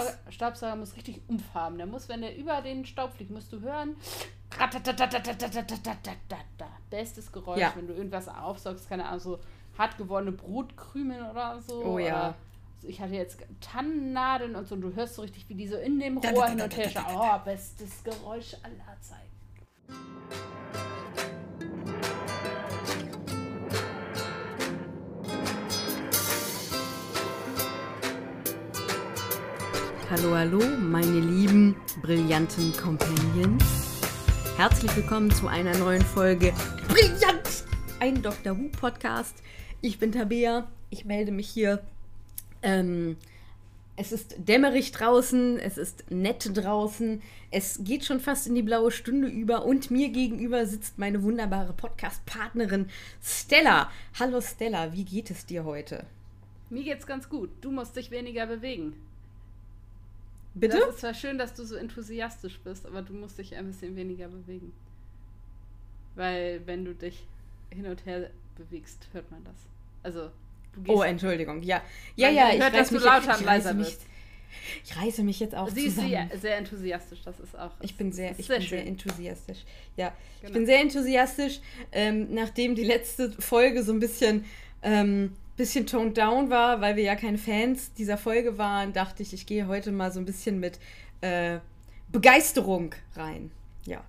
Staubsauger, Staubsauger muss richtig Umf haben. Der muss, wenn der über den Staub fliegt, musst du hören. Bestes Geräusch, Ja. wenn du irgendwas aufsaugst, keine Ahnung, so hart gewordene Brotkrümel oder so. Oh ja. Ich hatte jetzt Tannennadeln und so, und du hörst so richtig, wie die so in dem Rohr hin und her schauen. Oh, bestes Geräusch aller Zeiten. Hallo, hallo, meine lieben, brillanten Companions. Herzlich willkommen zu einer neuen Folge Brillant! Ein Dr. Who Podcast. Ich bin Tabea. Ich melde mich hier. Ähm, es ist dämmerig draußen, es ist nett draußen, es geht schon fast in die blaue Stunde über und mir gegenüber sitzt meine wunderbare Podcast-Partnerin Stella. Hallo Stella, wie geht es dir heute? Mir geht's ganz gut. Du musst dich weniger bewegen. Bitte? Das ist zwar schön, dass du so enthusiastisch bist, aber du musst dich ein bisschen weniger bewegen. Weil wenn du dich hin und her bewegst, hört man das. Also, du gehst. Oh, Entschuldigung. Ja, ja, ja. Ich hört, dass du lauter und ich reiße leiser mich, wirst. Ich reiße mich jetzt auch Sie ist zusammen. sehr, sehr enthusiastisch, das ist auch. Ich bin sehr, ist ich bin schön. sehr enthusiastisch. Ja, ich Genau. bin sehr enthusiastisch. Ähm, nachdem die letzte Folge so ein bisschen, ähm, bisschen toned down war, weil wir ja keine Fans dieser Folge waren, dachte ich, ich gehe heute mal so ein bisschen mit äh, Begeisterung rein. Ja.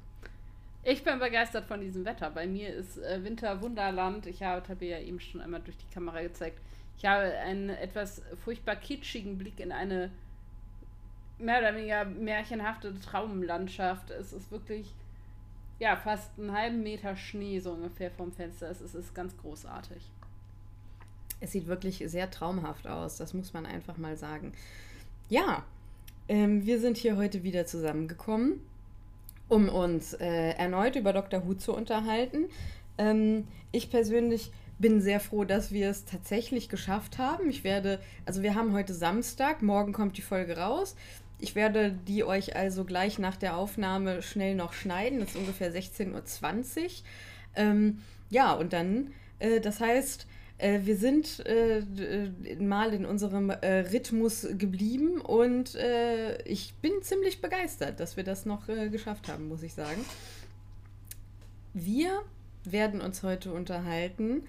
Ich bin begeistert von diesem Wetter. Bei mir ist äh, Winter Wunderland. Ich habe Tabea eben schon einmal durch die Kamera gezeigt. Ich habe einen etwas furchtbar kitschigen Blick in eine mehr oder weniger märchenhafte Traumlandschaft. Es ist wirklich, ja, fast einen halben Meter Schnee so ungefähr vom Fenster. Es ist, es ist ganz großartig. Es sieht wirklich sehr traumhaft aus, das muss man einfach mal sagen. Ja, ähm, wir sind hier heute wieder zusammengekommen, um uns äh, erneut über Dr. Who zu unterhalten. Ähm, ich persönlich bin sehr froh, dass wir es tatsächlich geschafft haben. Ich werde, also wir haben heute Samstag, morgen kommt die Folge raus. Ich werde die euch also gleich nach der Aufnahme schnell noch schneiden. Das ist ungefähr 16.20 Uhr. Ähm, ja, und dann, äh, das heißt, äh, wir sind äh, äh, mal in unserem äh, Rhythmus geblieben und äh, ich bin ziemlich begeistert, dass wir das noch äh, geschafft haben, muss ich sagen. Wir werden uns heute unterhalten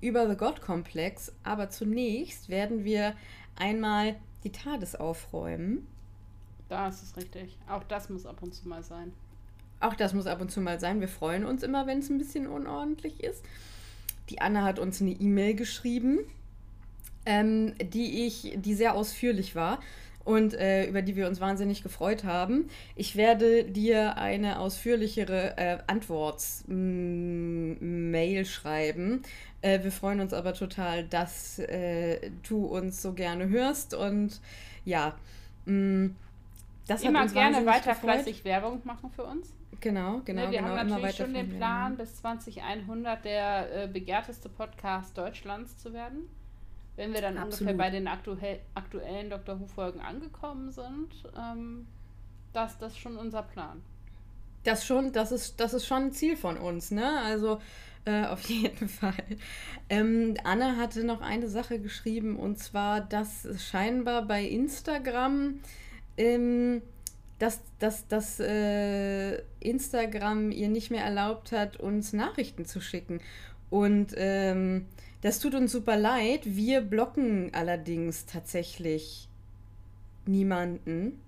über The God Complex, aber zunächst werden wir einmal die TARDIS aufräumen. Das ist richtig. Auch das muss ab und zu mal sein. Auch das muss ab und zu mal sein. Wir freuen uns immer, wenn es ein bisschen unordentlich ist. Die Anna hat uns eine E-Mail geschrieben, ähm, die ich, die sehr ausführlich war und äh, über die wir uns wahnsinnig gefreut haben. Ich werde dir eine ausführlichere äh, Antworts-Mail schreiben. Äh, wir freuen uns aber total, dass äh, du uns so gerne hörst und ja. mh, das hat Immer uns gerne weiter gefreut. fleisig Werbung machen für uns. Genau, genau, ne, wir genau. haben natürlich schon den Plan, bis 2100 der äh, begehrteste Podcast Deutschlands zu werden. Wenn wir dann ungefähr Absolut. bei den aktuell, aktuellen Dr. Who-Folgen angekommen sind, ähm, das, das ist schon unser Plan. Das schon, das ist, das ist schon ein Ziel von uns, ne? Also äh, auf jeden Fall. Ähm, Anna hatte noch eine Sache geschrieben und zwar, dass scheinbar bei Instagram, ähm, dass, dass, dass äh, Instagram ihr nicht mehr erlaubt hat, uns Nachrichten zu schicken. Und ähm, das tut uns super leid. Wir blocken allerdings tatsächlich niemanden.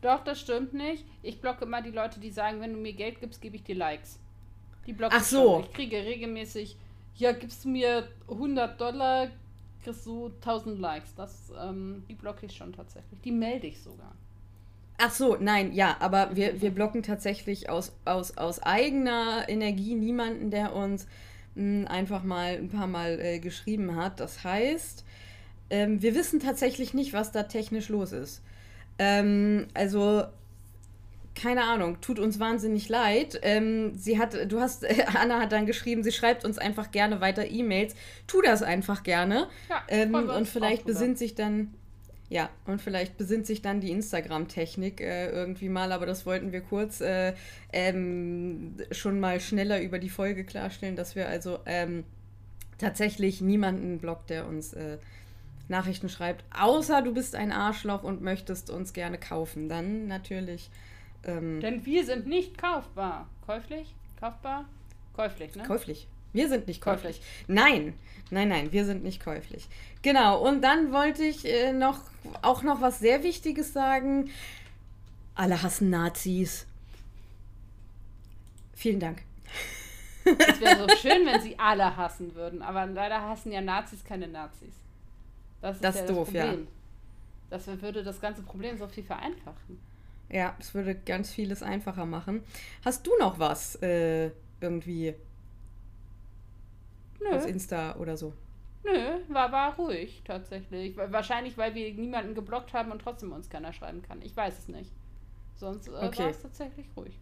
Doch, das stimmt nicht. Ich blocke immer die Leute, die sagen, wenn du mir Geld gibst, gebe ich dir Likes. Die blocke Ach ich so. schon. Ich kriege regelmäßig, ja, gibst du mir 100 Dollar, kriegst du 1000 Likes. Das, ähm, die blocke ich schon tatsächlich. Die melde ich sogar. Ach so, nein, ja, aber wir, wir blocken tatsächlich aus, aus, aus eigener Energie niemanden, der uns mh, einfach mal ein paar Mal äh, geschrieben hat. Das heißt, ähm, wir wissen tatsächlich nicht, was da technisch los ist. Ähm, also, keine Ahnung, tut uns wahnsinnig leid. Ähm, sie hat, du hast, Anna hat dann geschrieben, sie schreibt uns einfach gerne weiter E-Mails. Tu das einfach gerne. Ja, Ähm, und vielleicht besinnt sich dann, ja, und vielleicht besinnt sich dann die Instagram-Technik äh, irgendwie mal, aber das wollten wir kurz äh, ähm, schon mal schneller über die Folge klarstellen, dass wir also ähm, tatsächlich niemanden blockt, der uns äh, Nachrichten schreibt, außer du bist ein Arschloch und möchtest uns gerne kaufen. Dann natürlich. Ähm, Denn wir sind nicht kaufbar. Käuflich? Kaufbar? Käuflich, ne? Käuflich. Wir sind nicht käuflich. Nein, nein, nein, wir sind nicht käuflich. Genau, und dann wollte ich äh, noch auch noch was sehr Wichtiges sagen. Alle hassen Nazis. Vielen Dank. Es wäre so schön, wenn sie alle hassen würden, aber leider hassen ja Nazis keine Nazis. Das ist Das ja ist doof, ja. Problem. Das würde das ganze Problem so viel vereinfachen. Ja, es würde ganz vieles einfacher machen. Hast du noch was äh, irgendwie Nö, auf Insta oder so? nö, war, war ruhig tatsächlich. Wa- Wahrscheinlich, weil wir niemanden geblockt haben und trotzdem uns keiner schreiben kann. Ich weiß es nicht. Sonst äh, Okay. war es tatsächlich ruhig.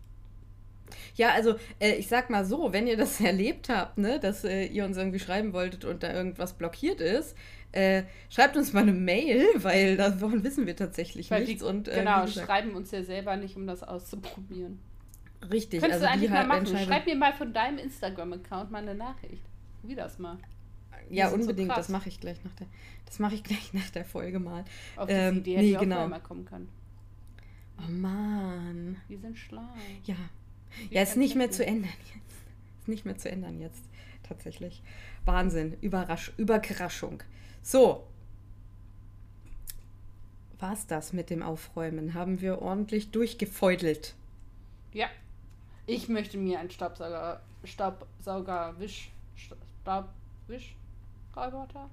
Ja, also äh, ich sag mal so, wenn ihr das erlebt habt, ne, dass äh, ihr uns irgendwie schreiben wolltet und da irgendwas blockiert ist, äh, schreibt uns mal eine Mail, weil davon wissen wir tatsächlich Weil nichts. die, und, äh, genau, gesagt, schreiben uns ja selber nicht, um das auszuprobieren. richtig. Könntest also du eigentlich die mal halt machen. Schreib mir mal von deinem Instagram-Account mal eine Nachricht. Wie das mal. Ja, die so unbedingt. krass. das mache ich gleich nach der. Das mache ich gleich nach der Folge mal. Auf diese Ähm, Idee nee, hätte ich auch genau. mal kommen können. Oh Mann. Die sind schlau. Ja. Wie Ja, ist nicht ich mehr zu ändern jetzt. Ist nicht mehr zu ändern jetzt. Tatsächlich. Wahnsinn. Überrasch Überraschung. So. War's das mit dem Aufräumen? Haben wir ordentlich durchgefeudelt. Ja. Ich möchte mir einen Staubsauger, Staubsauger, Wisch, Staubwisch, Roboter,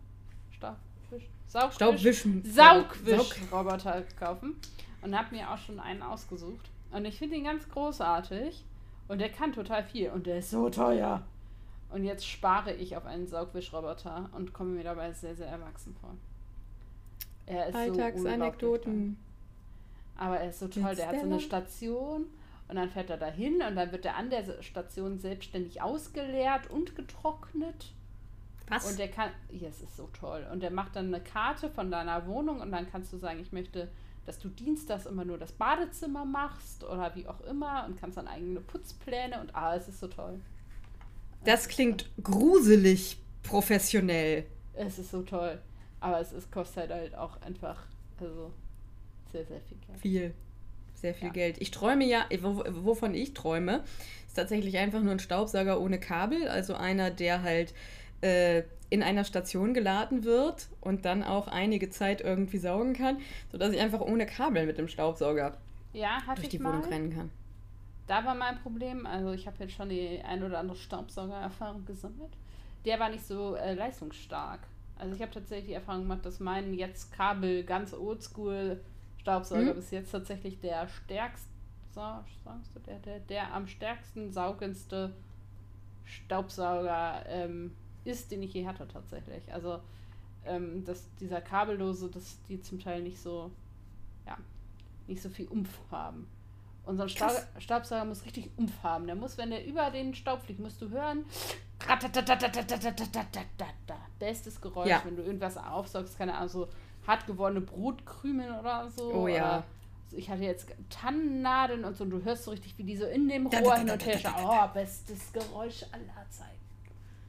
Staubwisch, Saugwisch, Staubwischen. Saugwischroboter kaufen und habe mir auch schon einen ausgesucht. Und ich finde ihn ganz großartig und der kann total viel und der ist so teuer. Und jetzt spare ich auf einen Saugwischroboter und komme mir dabei sehr, sehr erwachsen vor. Er ist so. Alltagsanekdoten. Aber er ist so toll, der hat so eine. Station und dann fährt er dahin und dann wird er an der Station selbstständig ausgeleert und getrocknet. Was? Und der kann, ja, es ist so toll. Und der macht dann eine Karte von deiner Wohnung und dann kannst du sagen, ich möchte, dass du dienstags immer nur das Badezimmer machst oder wie auch immer und kannst dann eigene Putzpläne und ah, es ist so toll. das klingt gruselig professionell. Es ist so toll. Aber es ist, kostet halt auch einfach, also sehr, sehr viel Geld. Viel. Sehr viel Ja. Geld. Ich träume ja, wo- wovon ich träume, ist tatsächlich einfach nur ein Staubsauger ohne Kabel. Also einer, der halt äh, in einer Station geladen wird und dann auch einige Zeit irgendwie saugen kann, sodass ich einfach ohne Kabel mit dem Staubsauger Ja, durch die mal. Wohnung rennen kann. Da war mein Problem, also ich habe jetzt schon die ein oder andere Staubsaugererfahrung gesammelt. Der war nicht so äh, leistungsstark. Also ich habe tatsächlich die Erfahrung gemacht, dass mein jetzt Kabel ganz oldschool Staubsauger Mhm. bis jetzt tatsächlich der stärkste, sa- sagst du, der, der, der am stärksten saugendste Staubsauger ähm, ist, den ich je hatte tatsächlich. Also ähm, dass dieser kabellose, dass die zum Teil nicht so, ja, nicht so viel Umf haben. Unser Stau Krass. Staubsauger muss richtig Umf haben. Der muss, wenn der über den Staub fliegt, musst du hören. Bestes Geräusch, Ja. wenn du irgendwas aufsaugst, keine Ahnung, so hart gewordene Brotkrümel oder so. Oh ja. Oder so, ich hatte jetzt Tannennadeln und so, und du hörst so richtig, wie die so in dem Rohr hin und her. Oh, bestes Geräusch aller Zeiten.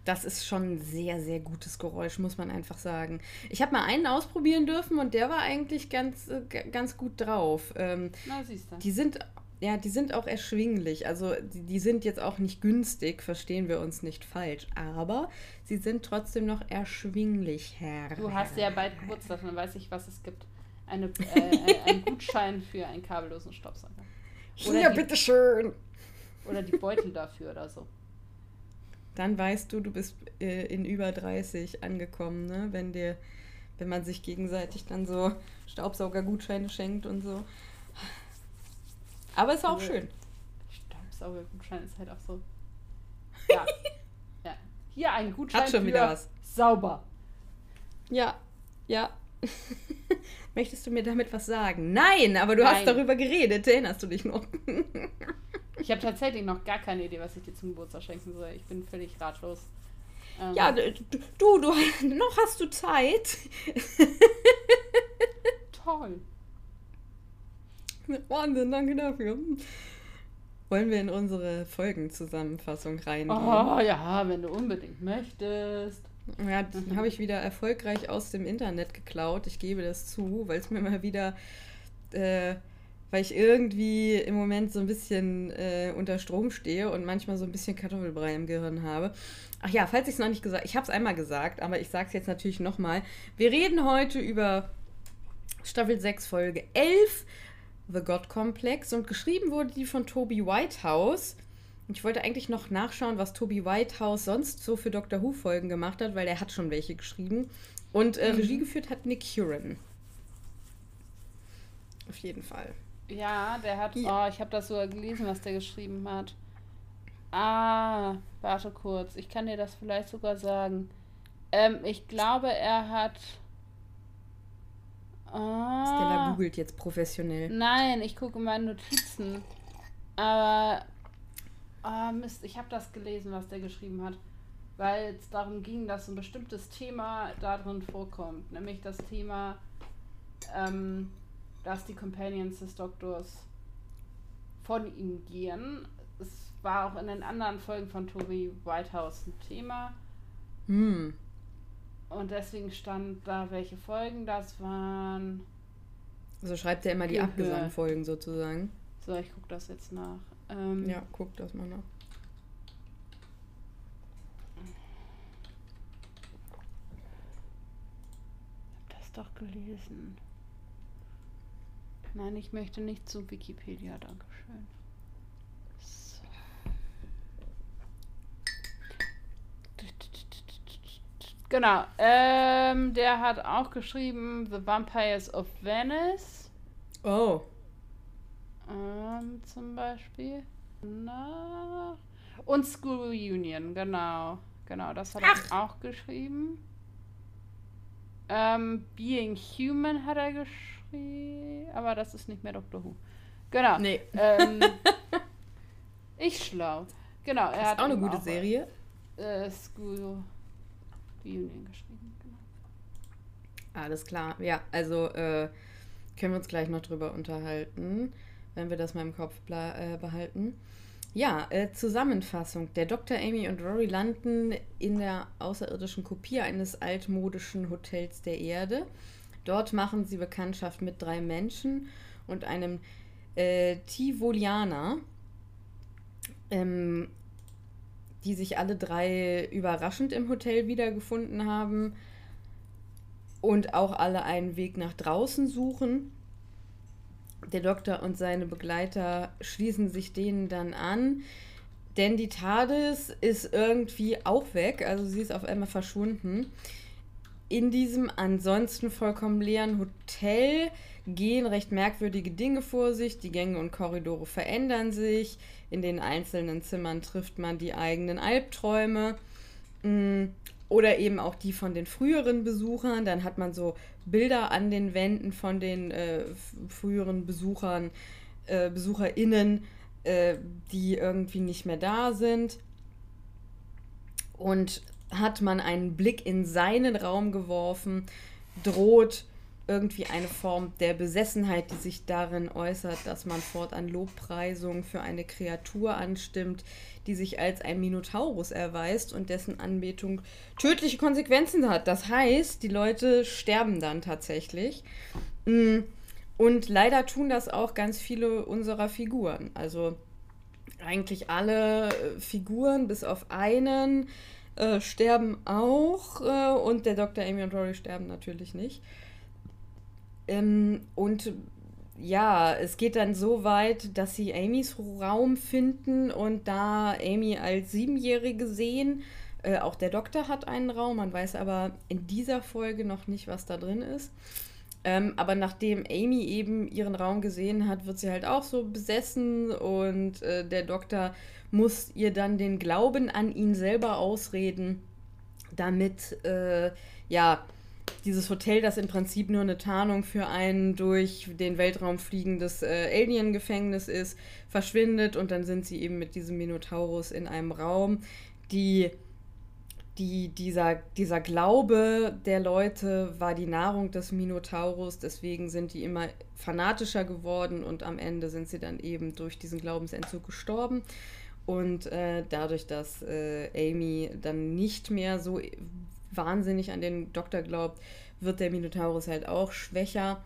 Das ist schon ein sehr, sehr gutes Geräusch, muss man einfach sagen. Ich habe mal einen ausprobieren dürfen und der war eigentlich ganz, äh, ganz gut drauf. Ähm, Na, siehst du. Die sind, ja, die sind auch erschwinglich. Also die, die sind jetzt auch nicht günstig, verstehen wir uns nicht falsch. Aber sie sind trotzdem noch erschwinglich, Herr. Du hast ja bald Geburtstag, dann weiß ich, was es gibt. Eine, äh, ein Gutschein für einen kabellosen Staubsauger. Hier, Oder die- bitteschön. Oder die Beutel dafür oder so. Dann weißt du, du bist äh, in über 30 angekommen, ne? Wenn dir, wenn man sich gegenseitig dann so Staubsaugergutscheine schenkt und so. Aber ist auch Also, schön. Staubsaugergutschein ist halt auch so. Ja. ja. Hier ein Gutschein Hat schon für wieder was. sauber. Ja, ja. Möchtest du mir damit was sagen? Nein, aber du Nein. hast darüber geredet, erinnerst du dich noch? Ich habe tatsächlich noch gar keine Idee, was ich dir zum Geburtstag schenken soll. Ich bin völlig ratlos. Ähm, Ja, d- d- du, du, noch hast du Zeit. toll. Wahnsinn, danke dafür. Wollen wir in unsere Folgenzusammenfassung reingehen? Oh ja, wenn du unbedingt möchtest. Ja, mhm. habe ich wieder erfolgreich aus dem Internet geklaut. Ich gebe das zu, weil es mir mal wieder, äh, weil ich irgendwie im Moment so ein bisschen äh, unter Strom stehe und manchmal so ein bisschen Kartoffelbrei im Gehirn habe. Ach ja, falls ich es noch nicht gesagt, ich habe es einmal gesagt, aber ich sage es jetzt natürlich nochmal. Wir reden heute über Staffel 6, Folge 11, The God Complex und geschrieben wurde die von Toby Whitehouse. Ich wollte eigentlich noch nachschauen, was Toby Whitehouse sonst so für Doctor Who-Folgen gemacht hat, weil er hat schon welche geschrieben. Und äh, mhm. Regie geführt hat Nick Huron. Auf jeden Fall. Ja, der hat. Ja. Oh, ich habe das sogar gelesen, was der geschrieben hat. Ah, warte kurz. Ich kann dir das vielleicht sogar sagen. Ähm, ich glaube, er hat. Ah, Stella googelt jetzt professionell. Nein, ich gucke meine Notizen. Aber Ah, Mist, ich habe das gelesen, was der geschrieben hat. Weil es darum ging, dass ein bestimmtes Thema darin vorkommt. Nämlich das Thema, ähm, dass die Companions des Doktors von ihm gehen. Es war auch in den anderen Folgen von Toby Whitehouse ein Thema. Hm. Und deswegen stand da, welche Folgen das waren. Also schreibt er immer die Abgesangfolgen sozusagen. So, ich gucke das jetzt nach. Ähm, ja, guck das mal nach. Ich hab das doch gelesen. Nein, ich möchte nicht zu Wikipedia, Dankeschön. So. Genau. Ähm, der hat auch geschrieben The Vampires of Venice. Oh. Ähm, zum Beispiel. Na. Und School Reunion, genau. Genau, das hat Ach. er auch geschrieben. Ähm, Being Human hat er geschrieben. Aber das ist nicht mehr Doctor Who. Genau. Nee. Ähm, ich schlau. Genau, er das hat auch eine gute auch, Serie. Äh, School Reunion geschrieben, genau. Alles klar. Ja, also äh, können wir uns gleich noch drüber unterhalten wenn wir das mal im Kopf äh, behalten. Ja, äh, Zusammenfassung. Der Dr. Amy und Rory landen in der außerirdischen Kopie eines altmodischen Hotels der Erde. Dort machen sie Bekanntschaft mit drei Menschen und einem äh, Tivolianer, ähm, die sich alle drei überraschend im Hotel wiedergefunden haben und auch alle einen Weg nach draußen suchen. Der Doktor und seine Begleiter schließen sich denen dann an, denn die TARDIS ist irgendwie auch weg, also sie ist auf einmal verschwunden. In diesem ansonsten vollkommen leeren Hotel gehen recht merkwürdige Dinge vor sich. Die Gänge und Korridore verändern sich. In den einzelnen Zimmern trifft man die eigenen Albträume. Mm, oder eben auch die von den früheren Besuchern. Dann hat man so Bilder an den Wänden von den äh, früheren Besuchern, äh, BesucherInnen, äh, die irgendwie nicht mehr da sind. Und hat man einen Blick in seinen Raum geworfen, droht irgendwie eine Form der Besessenheit, die sich darin äußert, dass man fortan Lobpreisungen für eine Kreatur anstimmt, die sich als ein Minotaurus erweist und dessen Anbetung tödliche Konsequenzen hat. Das heißt, die Leute sterben dann tatsächlich. Mm, und leider tun das auch ganz viele unserer Figuren. Also eigentlich alle äh, Figuren, bis auf einen, äh, sterben auch. Äh, und der Dr. Amy und Rory sterben natürlich nicht. Ähm, und ja, es geht dann so weit, dass sie Amys Raum finden und da Amy als Siebenjährige sehen. Äh, auch der Doktor hat einen Raum, man weiß aber in dieser Folge noch nicht, was da drin ist. Ähm, aber nachdem Amy eben ihren Raum gesehen hat, wird sie halt auch so besessen und äh, der Doktor muss ihr dann den Glauben an ihn selber ausreden, damit äh, ja dieses Hotel, das im Prinzip nur eine Tarnung für ein durch den Weltraum fliegendes äh, Alien-Gefängnis ist, verschwindet und dann sind sie eben mit diesem Minotaurus in einem Raum. Die, die, dieser, dieser Glaube der Leute war die Nahrung des Minotaurus, deswegen sind die immer fanatischer geworden und am Ende sind sie dann eben durch diesen Glaubensentzug gestorben. Und äh, dadurch, dass äh, Amy dann nicht mehr so wahnsinnig an den Doktor glaubt, wird der Minotaurus halt auch schwächer.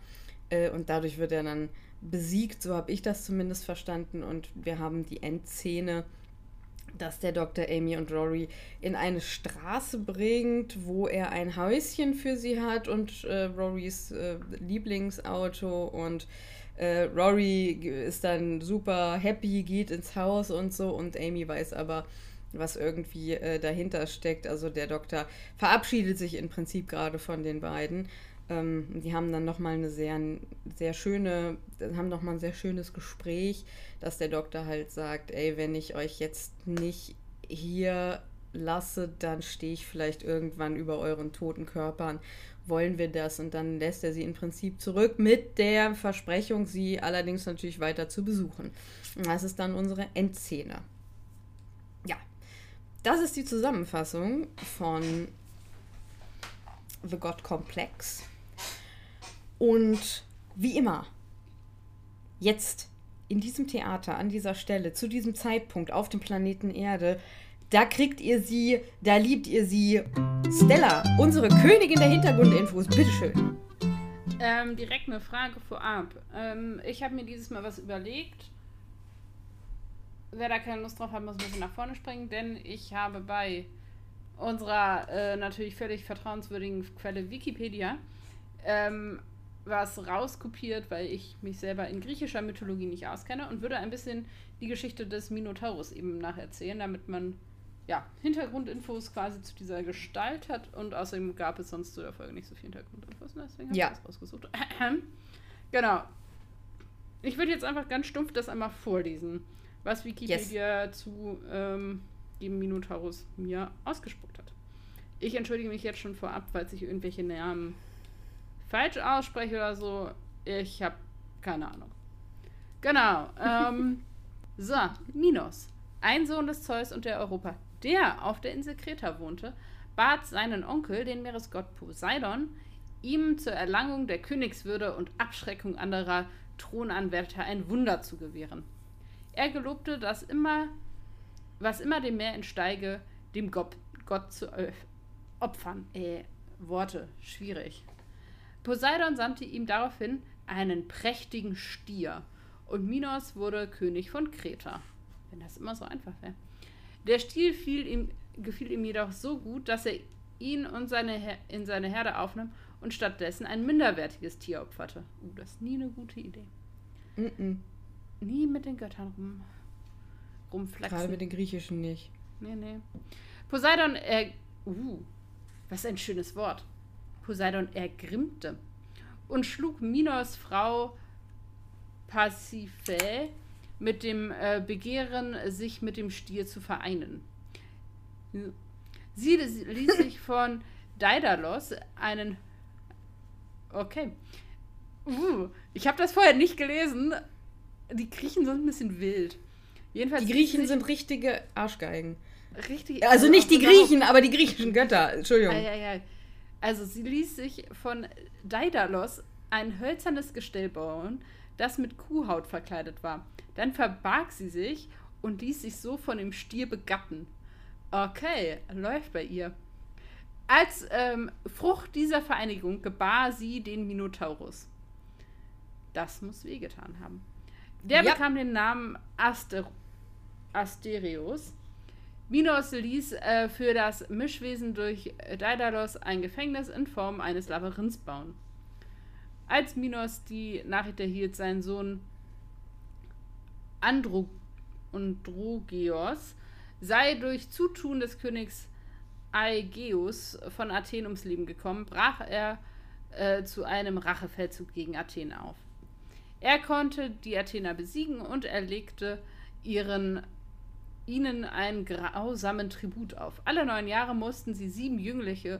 Äh, und dadurch wird er dann besiegt, so habe ich das zumindest verstanden. Und wir haben die Endszene, dass der Doktor Amy und Rory in eine Straße bringt, wo er ein Häuschen für sie hat und äh, Rorys äh, Lieblingsauto und äh, Rory ist dann super happy, geht ins Haus und so und Amy weiß aber, was irgendwie äh, dahinter steckt. Also der Doktor verabschiedet sich im Prinzip gerade von den beiden. Ähm, die haben dann nochmal eine sehr, sehr schöne, haben nochmal ein sehr schönes Gespräch, dass der Doktor halt sagt, ey, wenn ich euch jetzt nicht hier lasse, dann stehe ich vielleicht irgendwann über euren toten Körpern. Wollen wir das? Und dann lässt er sie im Prinzip zurück mit der Versprechung, sie allerdings natürlich weiter zu besuchen. Und das ist dann unsere Endszene. Ja, das ist die Zusammenfassung von The God Complex. Und wie immer, jetzt in diesem Theater, an dieser Stelle, zu diesem Zeitpunkt auf dem Planeten Erde, da kriegt ihr sie, da liebt ihr sie. Stella, unsere Königin der Hintergrundinfos, bitteschön. Ähm, direkt eine Frage vorab. Ähm, ich habe mir dieses Mal was überlegt. Wer da keine Lust drauf hat, muss ein bisschen nach vorne springen, denn ich habe bei unserer äh, natürlich völlig vertrauenswürdigen Quelle Wikipedia ähm, was rauskopiert, weil ich mich selber in griechischer Mythologie nicht auskenne und würde ein bisschen die Geschichte des Minotaurus eben nacherzählen, damit man ja, Hintergrundinfos quasi zu dieser Gestalt hat und außerdem gab es sonst zu der Folge nicht so viel Hintergrundinfos, ne? deswegen habe ja. ich das rausgesucht. genau. Ich würde jetzt einfach ganz stumpf das einmal vorlesen, was Wikipedia yes. zu ähm, dem Minotaurus mir ausgespuckt hat. Ich entschuldige mich jetzt schon vorab, falls ich irgendwelche Namen falsch ausspreche oder so. Ich habe keine Ahnung. Genau. Ähm, so, Minos. Ein Sohn des Zeus und der Europa der auf der Insel Kreta wohnte, bat seinen Onkel, den Meeresgott Poseidon, ihm zur Erlangung der Königswürde und Abschreckung anderer Thronanwärter ein Wunder zu gewähren. Er gelobte, dass immer, was immer dem Meer entsteige, dem Gott, Gott zu opfern. Äh, Worte, schwierig. Poseidon sandte ihm daraufhin einen prächtigen Stier und Minos wurde König von Kreta. Wenn das immer so einfach wäre. Der Stil ihm, gefiel ihm jedoch so gut, dass er ihn und seine in seine Herde aufnahm und stattdessen ein minderwertiges Tier opferte. Uh, das ist nie eine gute Idee. Mm -mm. Nie mit den Göttern rum, rumflexen. Gerade mit den Griechischen nicht. Nee, nee. Poseidon, er. Uh, was ein schönes Wort. Poseidon ergrimmte und schlug Minos Frau Pasiphae mit dem äh, Begehren, sich mit dem Stier zu vereinen. Sie ließ sich von Daedalus einen. Okay. Uh, ich habe das vorher nicht gelesen. Die Griechen sind ein bisschen wild. Jedenfalls die Griechen sind richtige Arschgeigen. Richtig. Also nicht die Griechen, aber die griechischen Götter. Entschuldigung. Ja, ja, ja. Also sie ließ sich von Daedalus ein hölzernes Gestell bauen, das mit Kuhhaut verkleidet war. Dann verbarg sie sich und ließ sich so von dem Stier begatten. Okay, läuft bei ihr. Als ähm, Frucht dieser Vereinigung gebar sie den Minotaurus. Das muss wehgetan haben. Der ja. bekam den Namen Aster Asterios. Minos ließ äh, für das Mischwesen durch Daedalus ein Gefängnis in Form eines Labyrinths bauen. Als Minos die Nachricht erhielt, sein Sohn Andro Androgeos sei durch Zutun des Königs Aegeus von Athen ums Leben gekommen, brach er äh, zu einem Rachefeldzug gegen Athen auf. Er konnte die Athener besiegen und erlegte ihren, ihnen einen grausamen Tribut auf. Alle neun Jahre mussten sie sieben Jüngliche,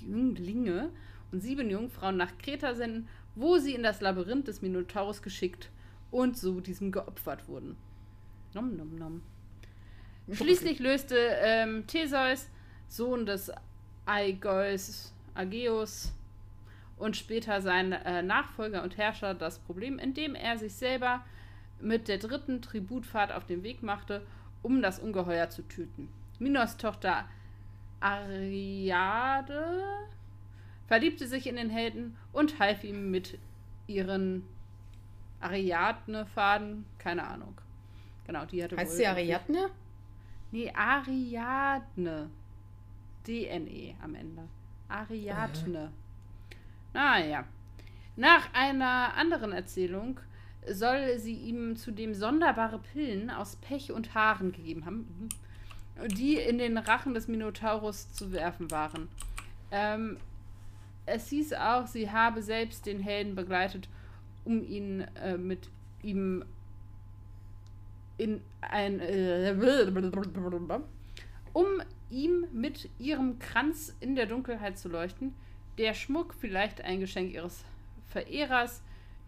Jünglinge und sieben Jungfrauen nach Kreta senden, wo sie in das Labyrinth des Minotaurus geschickt und so diesem geopfert wurden. Nom, nom, nom. Schließlich löste ähm, Theseus, Sohn des Aigeus, Ageus und später sein äh, Nachfolger und Herrscher das Problem, indem er sich selber mit der dritten Tributfahrt auf den Weg machte, um das Ungeheuer zu töten. Minos Tochter Ariade verliebte sich in den Helden und half ihm mit ihren Ariadne-Faden. Keine Ahnung. Genau, die hatte Heißt sie Ariadne? Nee, Ariadne. D-N-E am Ende. Ariadne. Naja. Nach einer anderen Erzählung soll sie ihm zudem sonderbare Pillen aus Pech und Haaren gegeben haben, die in den Rachen des Minotaurus zu werfen waren. Ähm, es hieß auch, sie habe selbst den Helden begleitet, um ihn äh, mit ihm in ein äh, um ihm mit ihrem Kranz in der Dunkelheit zu leuchten. Der Schmuck, vielleicht ein Geschenk ihres Verehrers,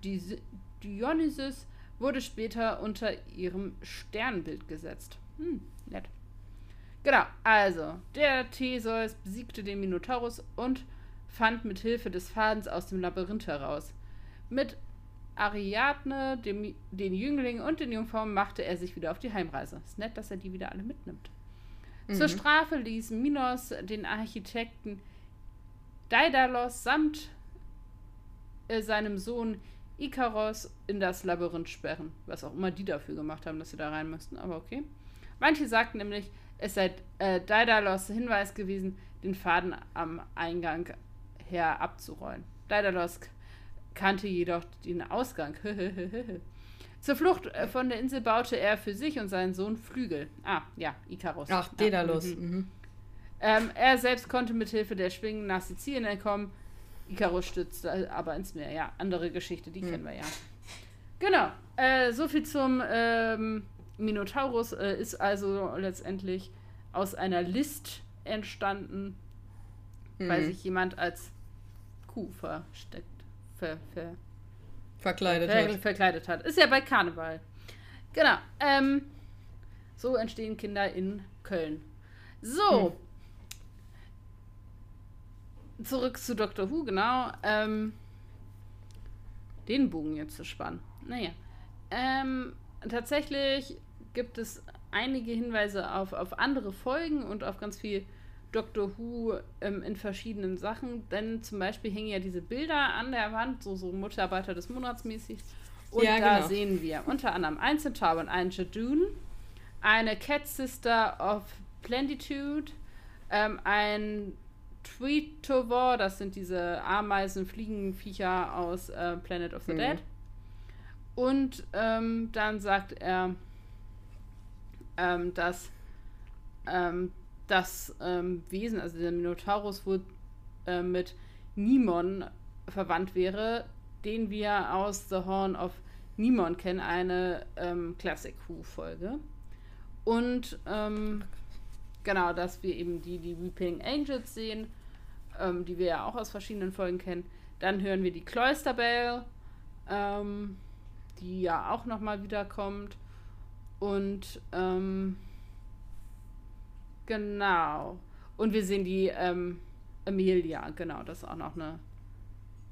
die Dionysus, wurde später unter ihrem Sternbild gesetzt. Hm, nett. Genau, also, der Theseus besiegte den Minotaurus und fand mit Hilfe des Fadens aus dem Labyrinth heraus. Mit Ariadne, dem, den Jüngling und den Jungfrauen machte er sich wieder auf die Heimreise. Ist nett, dass er die wieder alle mitnimmt. Mhm. Zur Strafe ließ Minos den Architekten Daedalus samt äh, seinem Sohn Ikaros in das Labyrinth sperren. Was auch immer die dafür gemacht haben, dass sie da rein müssten, aber okay. Manche sagten nämlich, es sei äh, Daedalus Hinweis gewesen, den Faden am Eingang her abzurollen. Daedalus kannte jedoch den Ausgang. Zur Flucht äh, von der Insel baute er für sich und seinen Sohn Flügel. Ah, ja, Icarus. Ach, Daedalus. Ja, mhm. mhm. ähm, er selbst konnte mit Hilfe der Schwingen nach Sizilien entkommen. Icarus stützte aber ins Meer. Ja, andere Geschichte, die mhm. kennen wir ja. Genau. Äh, so viel zum ähm, Minotaurus. Äh, ist also letztendlich aus einer List entstanden, mhm. weil sich jemand als Kuh versteckt. Ver, ver, verkleidet ver, hat. Verkleidet hat. Ist ja bei Karneval. Genau. Ähm, so entstehen Kinder in Köln. So. Zurück zu Dr. Who, genau. Ähm, den Bogen jetzt zu spannen. Naja. Ähm, tatsächlich gibt es einige Hinweise auf, auf andere Folgen und auf ganz viel Doctor Who ähm, in verschiedenen Sachen. Denn zum Beispiel hängen ja diese Bilder an der Wand, so, so Mitarbeiter des Monats mäßig. Und ja, da genau. sehen wir unter anderem ein Centaur und einen Jadoon, eine Cat Sister of Plentitude, ähm, ein Tweetovor, das sind diese Ameisen, Fliegenviecher aus äh, Planet of the mhm. Dead. Und ähm, dann sagt er, ähm, dass ähm, das ähm, Wesen, also der Minotaurus, wohl äh, mit Nimon verwandt wäre, den wir aus The Horn of Nimon kennen, eine ähm, Classic Who-Folge. Und ähm, genau, dass wir eben die, die Weeping Angels sehen, ähm, die wir ja auch aus verschiedenen Folgen kennen. Dann hören wir die Cloister Bell, ähm, die ja auch nochmal wiederkommt. Und ähm, Genau. Und wir sehen die ähm, Amelia, genau, das ist auch noch eine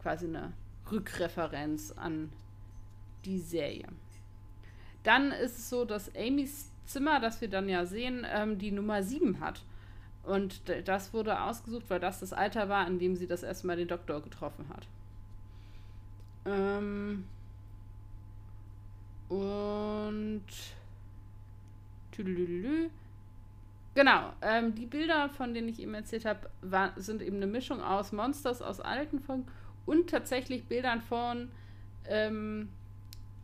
quasi eine Rückreferenz an die Serie. Dann ist es so, dass Amys Zimmer, das wir dann ja sehen, ähm, die Nummer 7 hat. Und das wurde ausgesucht, weil das das Alter war, in dem sie das erste Mal den Doktor getroffen hat. Ähm und Tüdelülü. Genau, ähm, die Bilder, von denen ich eben erzählt habe, sind eben eine Mischung aus Monsters aus alten Folgen und tatsächlich Bildern von ähm,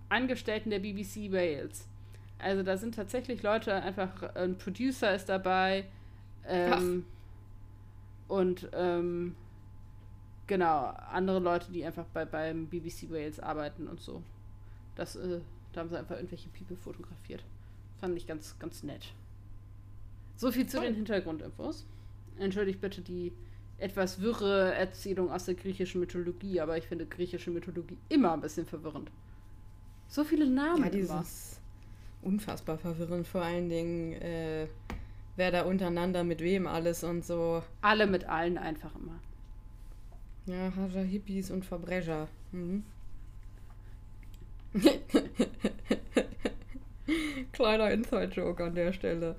Angestellten der BBC Wales. Also da sind tatsächlich Leute, einfach ein Producer ist dabei ähm, und ähm, genau, andere Leute, die einfach bei, beim BBC Wales arbeiten und so. Das, äh, da haben sie einfach irgendwelche People fotografiert. Fand ich ganz, ganz nett. So viel zu den Hintergrundinfos. Entschuldigt bitte die etwas wirre Erzählung aus der griechischen Mythologie, aber ich finde griechische Mythologie immer ein bisschen verwirrend. So viele Namen. Ja, dieses unfassbar verwirrend, vor allen Dingen, äh, wer da untereinander mit wem alles und so. Alle mit allen einfach immer. Ja, Haja Hippies und Verbrecher. Mhm. Kleiner Inside-Joke an der Stelle.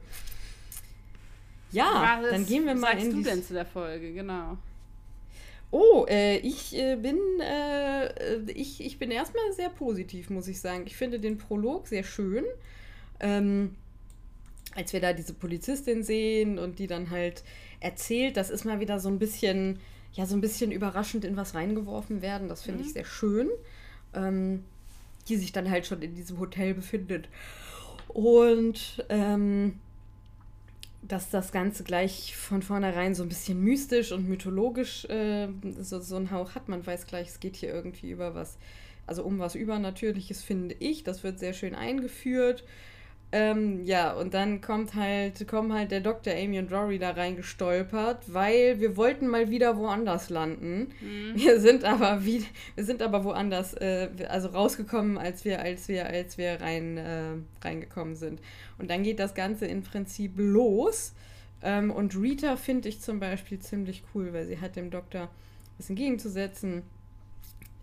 Ja, was dann gehen wir mal in die... du denn zu der Folge, genau. Oh, äh, ich äh, bin äh, ich, ich bin erstmal sehr positiv, muss ich sagen. Ich finde den Prolog sehr schön. Ähm, als wir da diese Polizistin sehen und die dann halt erzählt, das ist mal wieder so ein bisschen, ja, so ein bisschen überraschend in was reingeworfen werden. Das finde mhm. ich sehr schön. Ähm, die sich dann halt schon in diesem Hotel befindet. Und ähm, dass das Ganze gleich von vornherein so ein bisschen mystisch und mythologisch äh, so, so einen Hauch hat. Man weiß gleich, es geht hier irgendwie über was, also um was Übernatürliches, finde ich. Das wird sehr schön eingeführt. Ähm, ja, und dann kommt halt, kommen halt der Dr. Amy und Rory da reingestolpert, weil wir wollten mal wieder woanders landen. Mhm. Wir sind aber wie, wir sind aber woanders, äh, also rausgekommen, als wir, als wir, als wir rein, äh, reingekommen sind. Und dann geht das Ganze im Prinzip los. Ähm, und Rita finde ich zum Beispiel ziemlich cool, weil sie hat dem Doktor was entgegenzusetzen.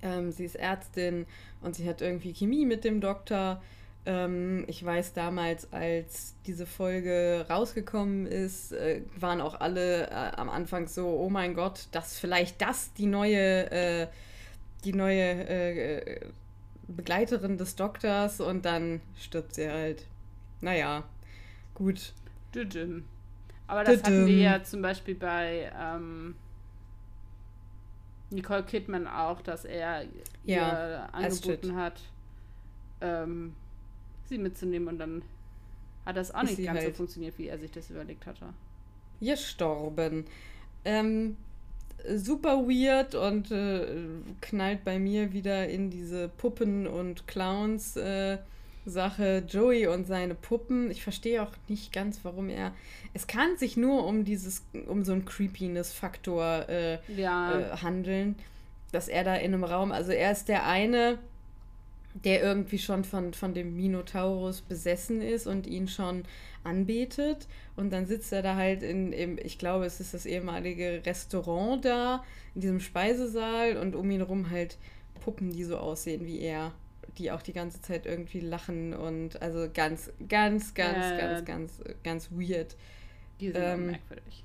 Ähm, sie ist Ärztin und sie hat irgendwie Chemie mit dem Doktor. Ähm, ich weiß damals, als diese Folge rausgekommen ist, äh, waren auch alle äh, am Anfang so, oh mein Gott, dass vielleicht das die neue, äh, die neue äh, Begleiterin des Doktors und dann stirbt sie halt. Naja, gut. Aber das hatten wir ja zum Beispiel bei ähm, Nicole Kidman auch, dass er ja, angeboten hat. Ähm, sie mitzunehmen und dann hat das auch nicht ganz halt so funktioniert, wie er sich das überlegt hatte. Gestorben. Ähm, super weird und äh, knallt bei mir wieder in diese Puppen und Clowns äh, Joey und seine Puppen. Ich verstehe auch nicht ganz, warum er. Es kann sich nur um dieses, um so einen Creepiness-Faktor äh, ja. Äh, handeln, dass er da in einem Raum, also er ist der eine, der irgendwie schon von, von dem Minotaurus besessen ist und ihn schon anbetet. Und dann sitzt er da halt in, im, ich glaube, es ist das ehemalige Restaurant da, in diesem Speisesaal und um ihn herum halt Puppen, die so aussehen wie er, die auch die ganze Zeit irgendwie lachen und also ganz, ganz, ganz, äh, ganz, ganz, ganz weird. Die sind ähm, merkwürdig.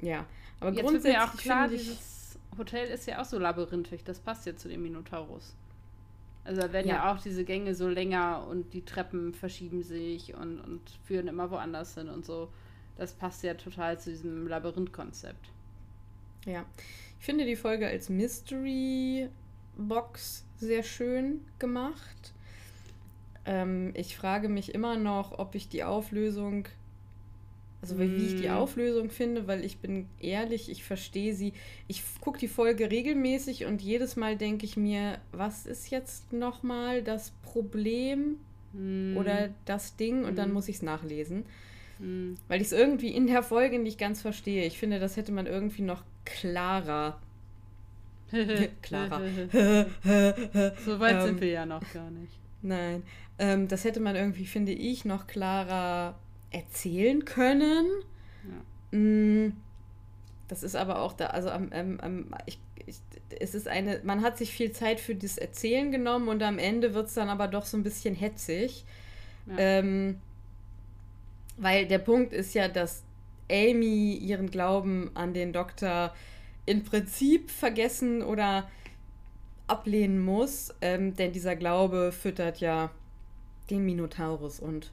Ja, aber Jetzt grundsätzlich. Wird mir auch klar, dieses Hotel ist ja auch so labyrinthisch, das passt ja zu dem Minotaurus. Also da werden ja. ja. auch diese Gänge so länger und die Treppen verschieben sich und, und führen immer woanders hin und so. Das passt ja total zu diesem Labyrinth-Konzept. Ja. Ich finde die Folge als Mystery Box sehr schön gemacht. Ähm, ich frage mich immer noch, ob ich die Auflösung also wie ich die mm. Auflösung finde, weil ich bin ehrlich, ich verstehe sie. Ich gucke die Folge regelmäßig und jedes Mal denke ich mir, was ist jetzt nochmal das Problem mm. oder das Ding und mm. dann muss ich es nachlesen. Mm. Weil ich es irgendwie in der Folge nicht ganz verstehe. Ich finde, das hätte man irgendwie noch klarer. klarer. so weit ähm, sind wir ja noch gar nicht. Nein. Ähm, das hätte man irgendwie, finde ich, noch klarer erzählen können. Ja. Mm, das ist aber auch da, also am, am, am ich, ich, es ist eine, man hat sich viel Zeit für das Erzählen genommen und am Ende wird es dann aber doch so ein bisschen hetzig. Ja. Ähm, weil der Punkt ist ja, dass Amy ihren Glauben an den Doktor im Prinzip vergessen oder ablehnen muss, ähm, denn dieser Glaube füttert ja den Minotaurus und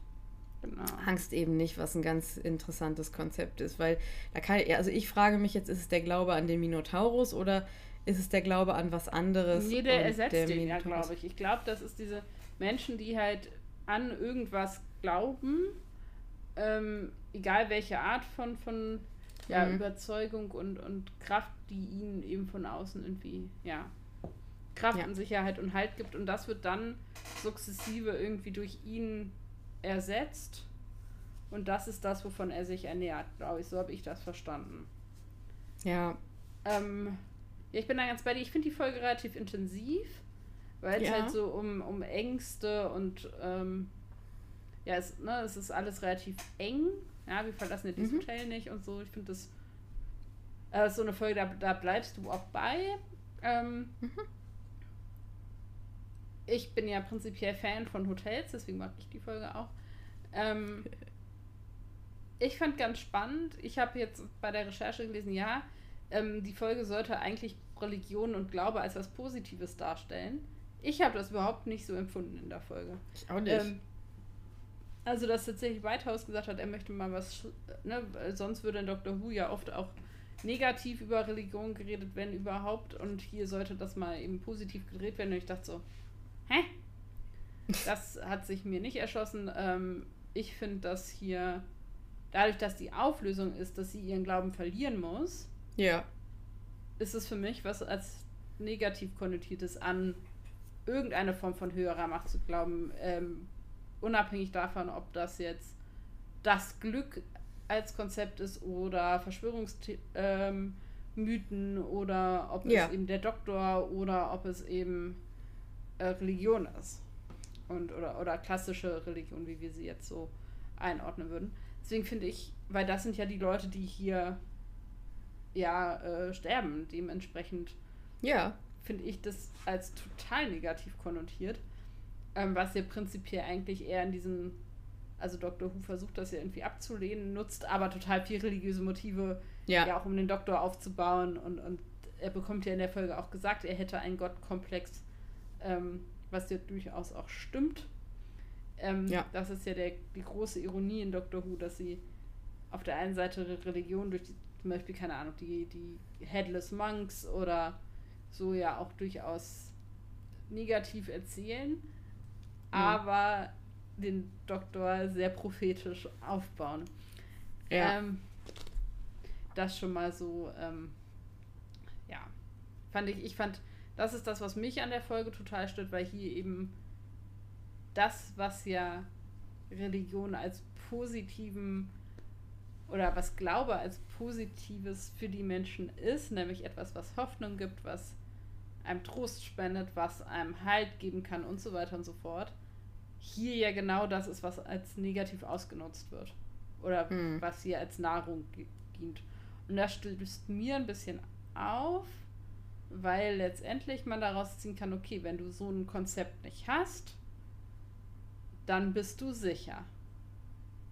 Genau. Angst eben nicht, was ein ganz interessantes Konzept ist, weil da kann also ich frage mich jetzt, ist es der Glaube an den Minotaurus oder ist es der Glaube an was anderes? Nee, der ersetzt der den ja, glaube ich. Ich glaube, das ist diese Menschen, die halt an irgendwas glauben, ähm, egal welche Art von, von ja, mhm. Überzeugung und, und Kraft, die ihnen eben von außen irgendwie, ja, Kraft ja. und Sicherheit und Halt gibt. Und das wird dann sukzessive irgendwie durch ihn ersetzt. Und das ist das, wovon er sich ernährt, glaube ich. So habe ich das verstanden. Ja. Ähm, ja, ich bin da ganz bei dir. Ich finde die Folge relativ intensiv, weil es ja. halt so um, um Ängste und ähm, ja, es, ne, es ist alles relativ eng. Ja, wir verlassen ja dieses mhm. Hotel nicht und so. Ich finde das äh, so eine Folge, da, da bleibst du auch bei. Ähm, mhm ich bin ja prinzipiell Fan von Hotels, deswegen mag ich die Folge auch. Ähm, ich fand ganz spannend. Ich habe jetzt bei der Recherche gelesen, ja, ähm, die Folge sollte eigentlich Religion und Glaube als was Positives darstellen. Ich habe das überhaupt nicht so empfunden in der Folge. Ich auch nicht. Ähm, also, dass tatsächlich Whitehouse gesagt hat, er möchte mal was, ne, sonst würde in Doctor Who ja oft auch negativ über Religion geredet, wenn überhaupt. Und hier sollte das mal eben positiv gedreht werden. Und ich dachte so, hä? Das hat sich mir nicht erschossen. Ähm, ich finde das hier, dadurch, dass die Auflösung ist, dass sie ihren Glauben verlieren muss, ja. ist es für mich was als negativ konnotiertes an irgendeine Form von höherer Macht zu glauben, ähm, unabhängig davon, ob das jetzt das Glück als Konzept ist oder Verschwörungsmythen ähm, oder ob ja. es eben der Doktor oder ob es eben äh, Religion ist. Und, oder, oder klassische Religion, wie wir sie jetzt so einordnen würden. Deswegen finde ich, weil das sind ja die Leute, die hier ja äh, sterben, dementsprechend ja. finde ich das als total negativ konnotiert. Ähm, was ja prinzipiell eigentlich eher in diesem also Dr. Who versucht das ja irgendwie abzulehnen, nutzt aber total viel religiöse Motive, ja, ja auch um den Doktor aufzubauen. Und, und er bekommt ja in der Folge auch gesagt, er hätte einen Gottkomplex, ähm, was ja durchaus auch stimmt. Ähm, ja. Das ist ja der, die große Ironie in Doctor Who, dass sie auf der einen Seite Religion durch die, zum Beispiel, keine Ahnung, die, die Headless Monks oder so ja auch durchaus negativ erzählen, ja. aber den Doktor sehr prophetisch aufbauen. Ja. Ähm, das schon mal so, ähm, ja, fand ich, ich fand, das ist das, was mich an der Folge total stört, weil hier eben das, was ja Religion als positiven oder was Glaube als Positives für die Menschen ist, nämlich etwas, was Hoffnung gibt, was einem Trost spendet, was einem Halt geben kann und so weiter und so fort hier ja genau das ist, was als negativ ausgenutzt wird. Oder mhm. was hier als Nahrung dient. Und das stößt mir ein bisschen auf, weil letztendlich man daraus ziehen kann, okay, wenn du so ein Konzept nicht hast, dann bist du sicher.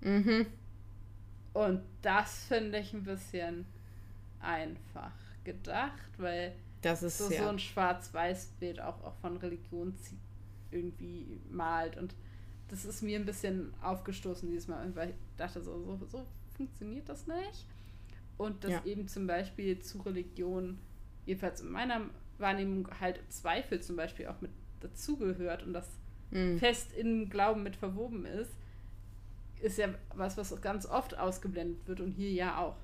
Mhm. Und das finde ich ein bisschen einfach gedacht, weil das ist, so, ja. so ein Schwarz-Weiß-Bild auch, auch von Religion irgendwie malt. Und das ist mir ein bisschen aufgestoßen dieses Mal, weil ich dachte, so, so, so funktioniert das nicht. Und dass ja. eben zum Beispiel zu Religion, jedenfalls in meiner Wahrnehmung, halt Zweifel zum Beispiel auch mit dazugehört und das mhm. fest im Glauben mit verwoben ist, ist ja was, was ganz oft ausgeblendet wird und hier ja auch.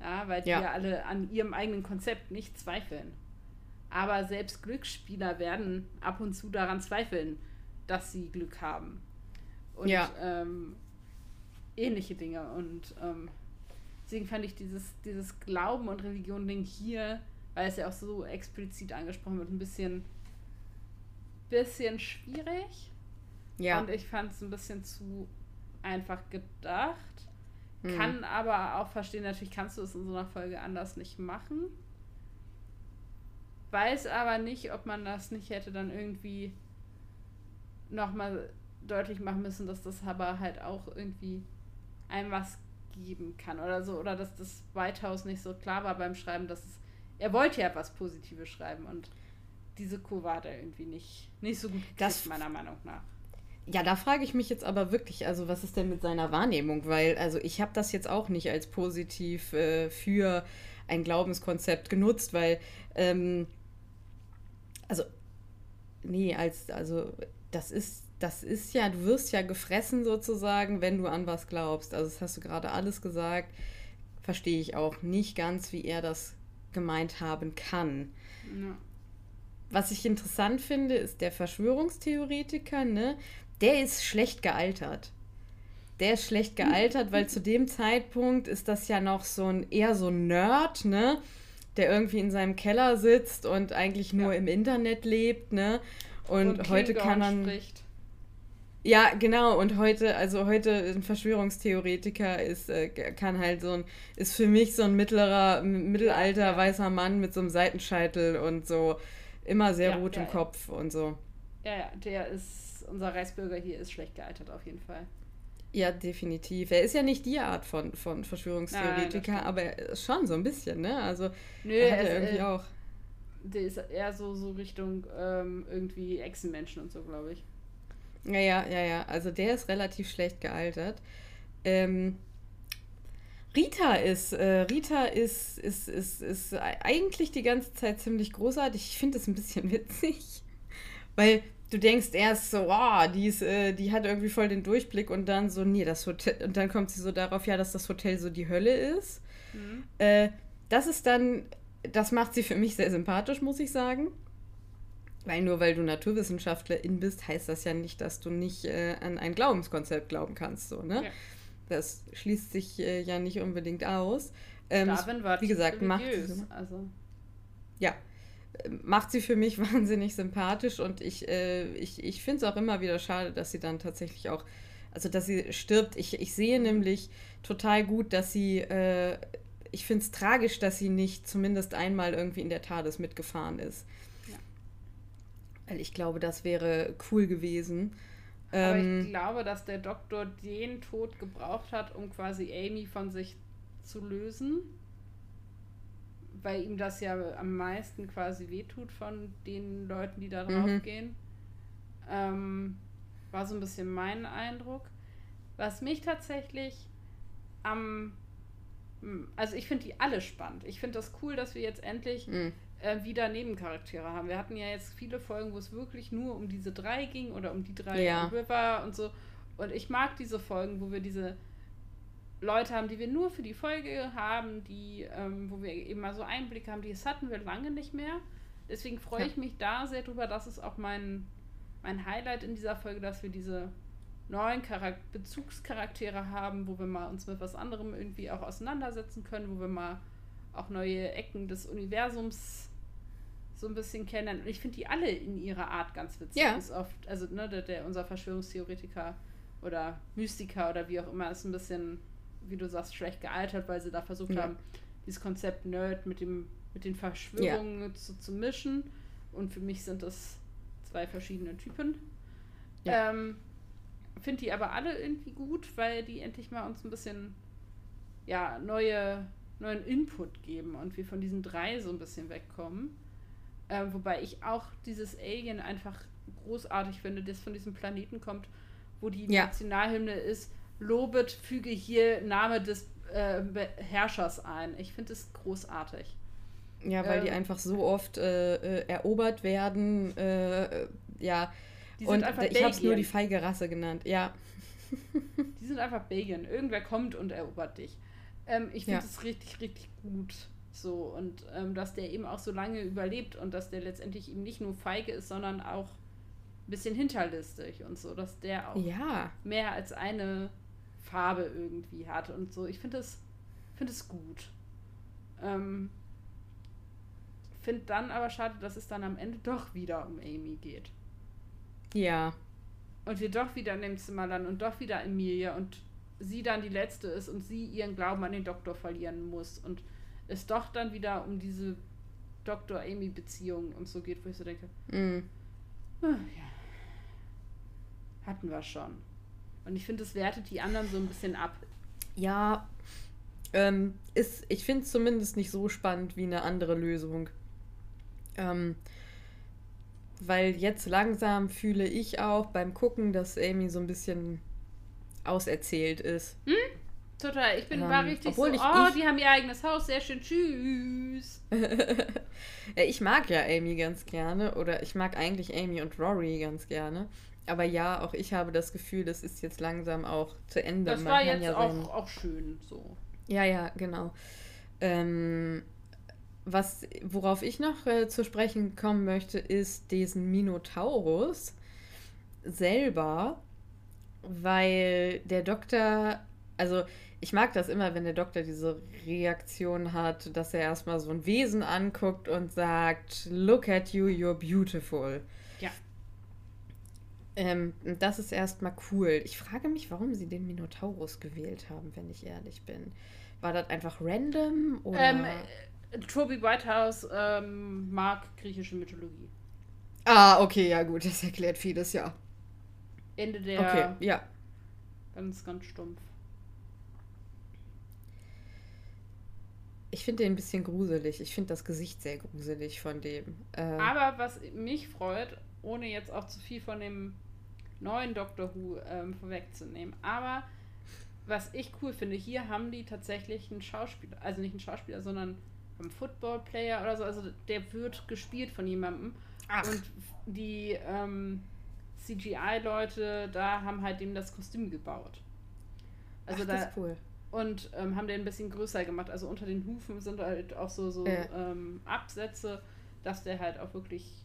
Ja, weil die ja, ja alle an ihrem eigenen Konzept nicht zweifeln. Aber selbst Glücksspieler werden ab und zu daran zweifeln, dass sie Glück haben. Und ja. ähm, ähnliche Dinge. Und ähm, deswegen fand ich dieses, dieses Glauben und Religion-Ding hier, weil es ja auch so explizit angesprochen wird, ein bisschen, bisschen schwierig. Ja. Und ich fand es ein bisschen zu einfach gedacht. Mhm. Kann aber auch verstehen, natürlich kannst du es in so einer Folge anders nicht machen weiß aber nicht, ob man das nicht hätte dann irgendwie nochmal deutlich machen müssen, dass das aber halt auch irgendwie einem was geben kann oder so. Oder dass das White House nicht so klar war beim Schreiben, dass es. Er wollte ja was Positives schreiben und diese Kurve hat er irgendwie nicht, nicht so gut gekriegt, das, meiner Meinung nach. Ja, da frage ich mich jetzt aber wirklich, also was ist denn mit seiner Wahrnehmung? Weil, also ich habe das jetzt auch nicht als positiv äh, für ein Glaubenskonzept genutzt, weil ähm, also, nee, als, also, das ist, das ist ja, du wirst ja gefressen sozusagen, wenn du an was glaubst. Also, das hast du gerade alles gesagt. Verstehe ich auch nicht ganz, wie er das gemeint haben kann. Ja. Was ich interessant finde, ist der Verschwörungstheoretiker, ne? Der ist schlecht gealtert. Der ist schlecht gealtert, weil zu dem Zeitpunkt ist das ja noch so ein eher so ein Nerd, ne? der irgendwie in seinem Keller sitzt und eigentlich nur ja. im Internet lebt, ne? Und, und heute kann man. Spricht. Ja, genau. Und heute, also heute ein Verschwörungstheoretiker ist, äh, kann halt so ein, ist für mich so ein mittlerer, mittelalter ja. weißer Mann mit so einem Seitenscheitel und so immer sehr ja, rot im Kopf und so. Ja, ja, der ist, unser Reichsbürger hier ist schlecht gealtert auf jeden Fall. Ja, definitiv. Er ist ja nicht die Art von, von Verschwörungstheoretiker, Nein, aber schon so ein bisschen, ne? Also, Nö, hat er irgendwie äh, auch. Der ist eher so, so Richtung ähm, irgendwie Echsenmenschen und so, glaube ich. Ja, ja, ja, ja. Also der ist relativ schlecht gealtert. Ähm, Rita ist, äh, Rita ist, ist, ist, ist eigentlich die ganze Zeit ziemlich großartig. Ich finde es ein bisschen witzig, weil du denkst erst so, oh, die, ist, äh, die hat irgendwie voll den Durchblick und dann so, nee, das Hotel, und dann kommt sie so darauf, ja, dass das Hotel so die Hölle ist. Mhm. Äh, das ist dann, das macht sie für mich sehr sympathisch, muss ich sagen. Weil nur weil du Naturwissenschaftlerin bist, heißt das ja nicht, dass du nicht äh, an ein Glaubenskonzept glauben kannst, so, ne? Ja. Das schließt sich äh, ja nicht unbedingt aus. Ähm, Darwin war wie gesagt, macht sie, also. ja, macht sie für mich wahnsinnig sympathisch und ich, äh, ich, ich finde es auch immer wieder schade, dass sie dann tatsächlich auch, also dass sie stirbt. Ich, ich sehe nämlich total gut, dass sie, äh, ich finde es tragisch, dass sie nicht zumindest einmal irgendwie in der TARDIS mitgefahren ist. Weil ich glaube, das wäre cool gewesen. Aber ähm, ich glaube, dass der Doktor den Tod gebraucht hat, um quasi Amy von sich zu lösen weil ihm das ja am meisten quasi wehtut von den Leuten, die da drauf mhm. gehen. Ähm, war so ein bisschen mein Eindruck. Was mich tatsächlich am. Also, ich finde die alle spannend. Ich finde das cool, dass wir jetzt endlich mhm. Äh, wieder Nebencharaktere haben. Wir hatten ja jetzt viele Folgen, wo es wirklich nur um diese drei ging oder um die drei ja. River und so. Und ich mag diese Folgen, wo wir diese Leute haben, die wir nur für die Folge haben, die, ähm, wo wir eben mal so Einblicke haben, die das hatten wir lange nicht mehr. Deswegen freue ja. ich mich da sehr drüber. Das ist auch mein, mein Highlight in dieser Folge, dass wir diese neuen Charak Bezugscharaktere haben, wo wir mal uns mit was anderem irgendwie auch auseinandersetzen können, wo wir mal auch neue Ecken des Universums so ein bisschen kennen. Und ich finde die alle in ihrer Art ganz witzig. Ja. Ist oft, also ne, der, der, unser Verschwörungstheoretiker oder Mystiker oder wie auch immer ist ein bisschen wie du sagst, schlecht gealtert, weil sie da versucht ja. haben, dieses Konzept Nerd mit, dem, mit den Verschwörungen ja. zu, zu mischen. Und für mich sind das zwei verschiedene Typen. Ja. Ähm, Finde die aber alle irgendwie gut, weil die endlich mal uns ein bisschen ja, neue, neuen Input geben und wir von diesen drei so ein bisschen wegkommen. Ähm, wobei ich auch dieses Alien einfach großartig finde, das von diesem Planeten kommt, wo die ja. Nationalhymne ist, lobet, füge hier Name des äh, Herrschers ein. Ich finde es großartig. Ja, weil ähm, die einfach so oft äh, äh, erobert werden. Äh, ja. und ich habe es nur die feige Rasse genannt. Ja. Die sind einfach Belgien. Irgendwer kommt und erobert dich. Ähm, ich finde es ja. richtig, richtig gut. So, und ähm, dass der eben auch so lange überlebt und dass der letztendlich eben nicht nur feige ist, sondern auch ein bisschen hinterlistig und so, dass der auch ja. mehr als eine Farbe irgendwie hat und so. Ich finde es find gut. Ähm, finde dann aber schade, dass es dann am Ende doch wieder um Amy geht. Ja. Und wir doch wieder in dem Zimmer landen und doch wieder Emilia und sie dann die Letzte ist und sie ihren Glauben an den Doktor verlieren muss und es doch dann wieder um diese Doktor-Amy-Beziehung und so geht, wo ich so denke, mm. ja. hatten wir schon. Und ich finde, es wertet die anderen so ein bisschen ab. Ja, ähm, ist, ich finde es zumindest nicht so spannend wie eine andere Lösung. Ähm, weil jetzt langsam fühle ich auch beim Gucken, dass Amy so ein bisschen auserzählt ist. Hm? Total. Ich bin ähm, war richtig so, ich, oh, ich, die haben ihr eigenes Haus, sehr schön, tschüss. ich mag ja Amy ganz gerne oder ich mag eigentlich Amy und Rory ganz gerne. Aber ja, auch ich habe das Gefühl, das ist jetzt langsam auch zu Ende. Das Man war jetzt ja auch, auch schön so. Ja, ja, genau. Ähm, was, worauf ich noch äh, zu sprechen kommen möchte, ist diesen Minotaurus selber, weil der Doktor, also ich mag das immer, wenn der Doktor diese Reaktion hat, dass er erstmal so ein Wesen anguckt und sagt, Look at you, you're beautiful. Ähm, das ist erstmal cool. Ich frage mich, warum sie den Minotaurus gewählt haben, wenn ich ehrlich bin. War das einfach random? Oder? Ähm, äh, Toby Whitehouse ähm, mag griechische Mythologie. Ah, okay, ja gut, das erklärt vieles, ja. Ende der okay, ja. Ganz, ganz stumpf. Ich finde den ein bisschen gruselig. Ich finde das Gesicht sehr gruselig von dem. Äh, Aber was mich freut, ohne jetzt auch zu viel von dem neuen Doctor Who ähm, vorwegzunehmen, aber was ich cool finde, hier haben die tatsächlich einen Schauspieler, also nicht einen Schauspieler, sondern einen Football-Player oder so, also der wird gespielt von jemandem. Ach. Und die ähm, CGI-Leute da haben halt dem das Kostüm gebaut. Also Ach, da, das ist cool. Und ähm, haben den ein bisschen größer gemacht. Also unter den Hufen sind halt auch so, so ja. ähm, Absätze, dass der halt auch wirklich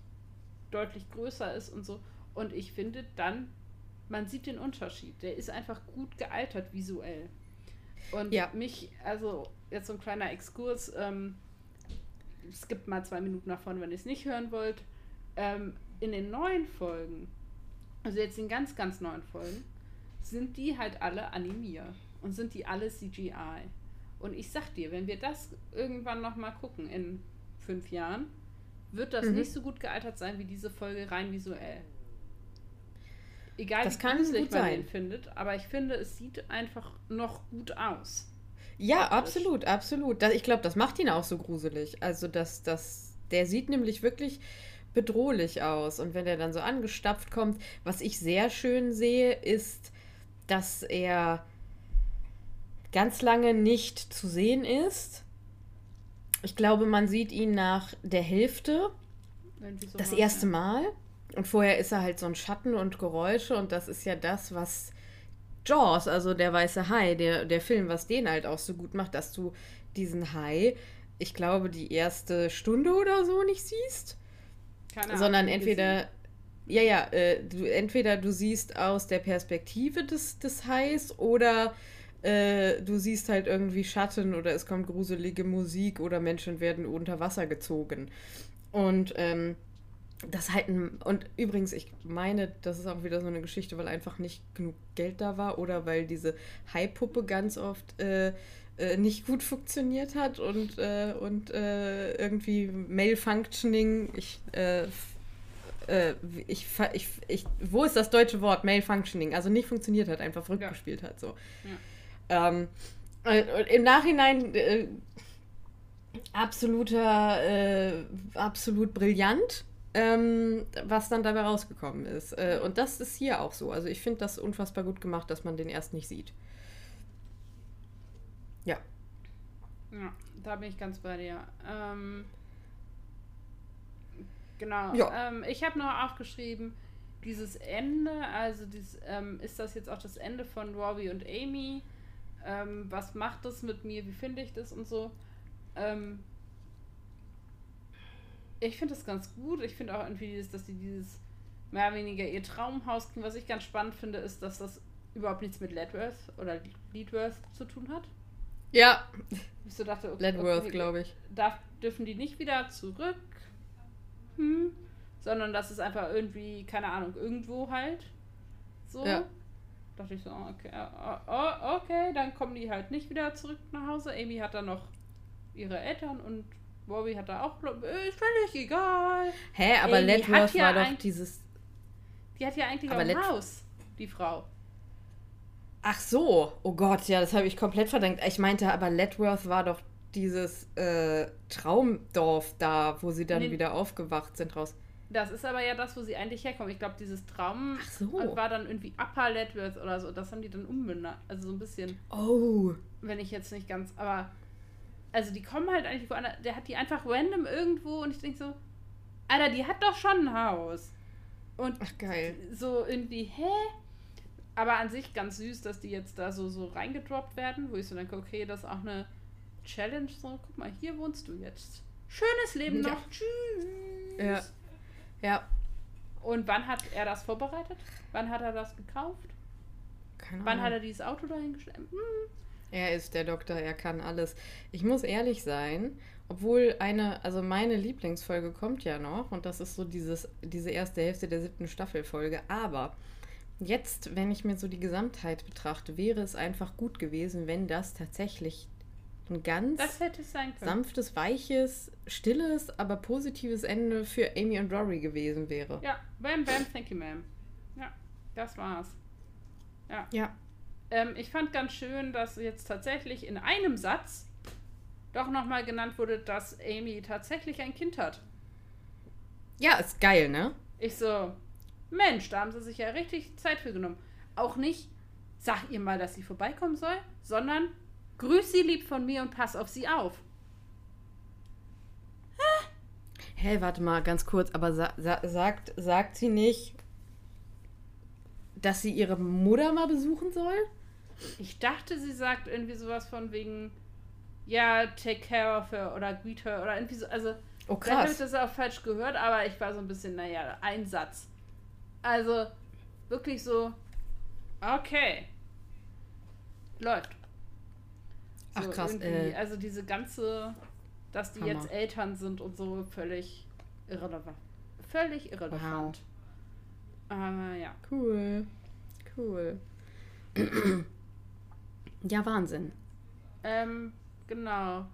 deutlich größer ist und so. Und ich finde dann, man sieht den Unterschied. Der ist einfach gut gealtert visuell. Und ja. mich, also jetzt so ein kleiner Exkurs, ähm, es gibt mal zwei Minuten nach vorne, wenn ihr es nicht hören wollt. Ähm, in den neuen Folgen, also jetzt in ganz, ganz neuen Folgen, sind die halt alle animiert und sind die alle CGI. Und ich sag dir, wenn wir das irgendwann nochmal gucken in fünf Jahren, wird das mhm. nicht so gut gealtert sein wie diese Folge rein visuell. Egal, das wie kann gut man sein. den findet, aber ich finde, es sieht einfach noch gut aus. Ja, absolut, absolut. Ich glaube, das macht ihn auch so gruselig. Also, dass das, der sieht nämlich wirklich bedrohlich aus. Und wenn er dann so angestapft kommt, was ich sehr schön sehe, ist, dass er ganz lange nicht zu sehen ist. Ich glaube, man sieht ihn nach der Hälfte. So das erste Mal. Und vorher ist er halt so ein Schatten und Geräusche und das ist ja das, was Jaws, also der weiße Hai, der, der Film, was den halt auch so gut macht, dass du diesen Hai, ich glaube, die erste Stunde oder so nicht siehst. Keine sondern entweder, ja, ja, äh, du, entweder du siehst aus der Perspektive des, des Hais oder äh, du siehst halt irgendwie Schatten oder es kommt gruselige Musik oder Menschen werden unter Wasser gezogen. Und ähm, das halt ein, und übrigens, ich meine, das ist auch wieder so eine Geschichte, weil einfach nicht genug Geld da war oder weil diese Hai-Puppe ganz oft äh, äh, nicht gut funktioniert hat und, äh, und äh, irgendwie Malfunctioning, ich, äh, äh, ich, ich, ich, wo ist das deutsche Wort? Malfunctioning, also nicht funktioniert hat, einfach verrückt ja. hat, so. Ja. Ähm, Im Nachhinein absoluter, absolut brillant. Ähm, was dann dabei rausgekommen ist. Äh, und das ist hier auch so. Also ich finde das unfassbar gut gemacht, dass man den erst nicht sieht. Ja. Ja, da bin ich ganz bei dir. Ähm, genau. Ja. Ähm, ich habe noch aufgeschrieben, dieses Ende, also dieses, ähm, ist das jetzt auch das Ende von Robbie und Amy? Ähm, was macht das mit mir? Wie finde ich das und so? Ähm, ich finde das ganz gut. Ich finde auch irgendwie, dieses, dass sie dieses mehr oder weniger ihr Traumhaus kriegen. Was ich ganz spannend finde, ist, dass das überhaupt nichts mit Ledworth oder Leadworth zu tun hat. Ja. Ich so dachte, okay, Ledworth, okay, glaube ich. Darf, dürfen die nicht wieder zurück? Hm. Sondern das ist einfach irgendwie, keine Ahnung, irgendwo halt. So. Ja. Dachte ich so, okay, oh, okay, dann kommen die halt nicht wieder zurück nach Hause. Amy hat dann noch ihre Eltern und Bobby hat da auch, ist völlig egal. Hä, aber Ledworth war doch dieses. Die hat ja eigentlich aber auch ein Haus, die Frau. Ach so, oh Gott, ja, das habe ich komplett verdrängt. Ich meinte, aber Ledworth war doch dieses äh, Traumdorf da, wo sie dann nee, wieder aufgewacht sind raus. Das ist aber ja das, wo sie eigentlich herkommen. Ich glaube, dieses Traum so. war dann irgendwie Upper Ledworth oder so. Das haben die dann umbenannt. Also so ein bisschen. Oh. Wenn ich jetzt nicht ganz. Aber. Also die kommen halt eigentlich woanders. Der hat die einfach random irgendwo und ich denke so. Alter, die hat doch schon ein Haus. Und Ach, geil. so irgendwie, hä? Aber an sich ganz süß, dass die jetzt da so, so reingedroppt werden, wo ich so denke, okay, das ist auch eine Challenge. So, guck mal, hier wohnst du jetzt. Schönes Leben ja. noch. Tschüss. Ja. Ja. Und wann hat er das vorbereitet? Wann hat er das gekauft? Keine wann hat er dieses Auto dahingestellt? Hm. Er ist der Doktor, er kann alles. Ich muss ehrlich sein, obwohl eine, also meine Lieblingsfolge kommt ja noch und das ist so dieses, diese erste Hälfte der siebten Staffelfolge, aber Jetzt, wenn ich mir so die Gesamtheit betrachte, wäre es einfach gut gewesen, wenn das tatsächlich ein ganz sanftes, weiches, stilles, aber positives Ende für Amy und Rory gewesen wäre. Ja, bam, bam, thank you, ma'am. Ja, das war's. Ja. Ja. Ähm, ich fand ganz schön, dass jetzt tatsächlich in einem Satz doch nochmal genannt wurde, dass Amy tatsächlich ein Kind hat. Ja, ist geil, ne? Ich so, Mensch, da haben sie sich ja richtig Zeit für genommen. Auch nicht, sag ihr mal, dass sie vorbeikommen soll, sondern grüß sie lieb von mir und pass auf sie auf. Hä, hey, warte mal, ganz kurz, aber sa sa sagt, sagt sie nicht, dass sie ihre Mutter mal besuchen soll? Ich dachte, sie sagt irgendwie sowas von wegen, ja, take care of her oder greet her oder irgendwie so. Also, oh, krass. habe ich das auch falsch gehört, aber ich war so ein bisschen, naja, ein Satz. Also, wirklich so, okay. Läuft. So Ach krass. Äh, also diese ganze, dass die Hammer. jetzt Eltern sind und so, völlig irrelevant. Völlig irrelevant. Wow. Äh, ja. Cool. Cool. ja, Wahnsinn. Ähm, genau.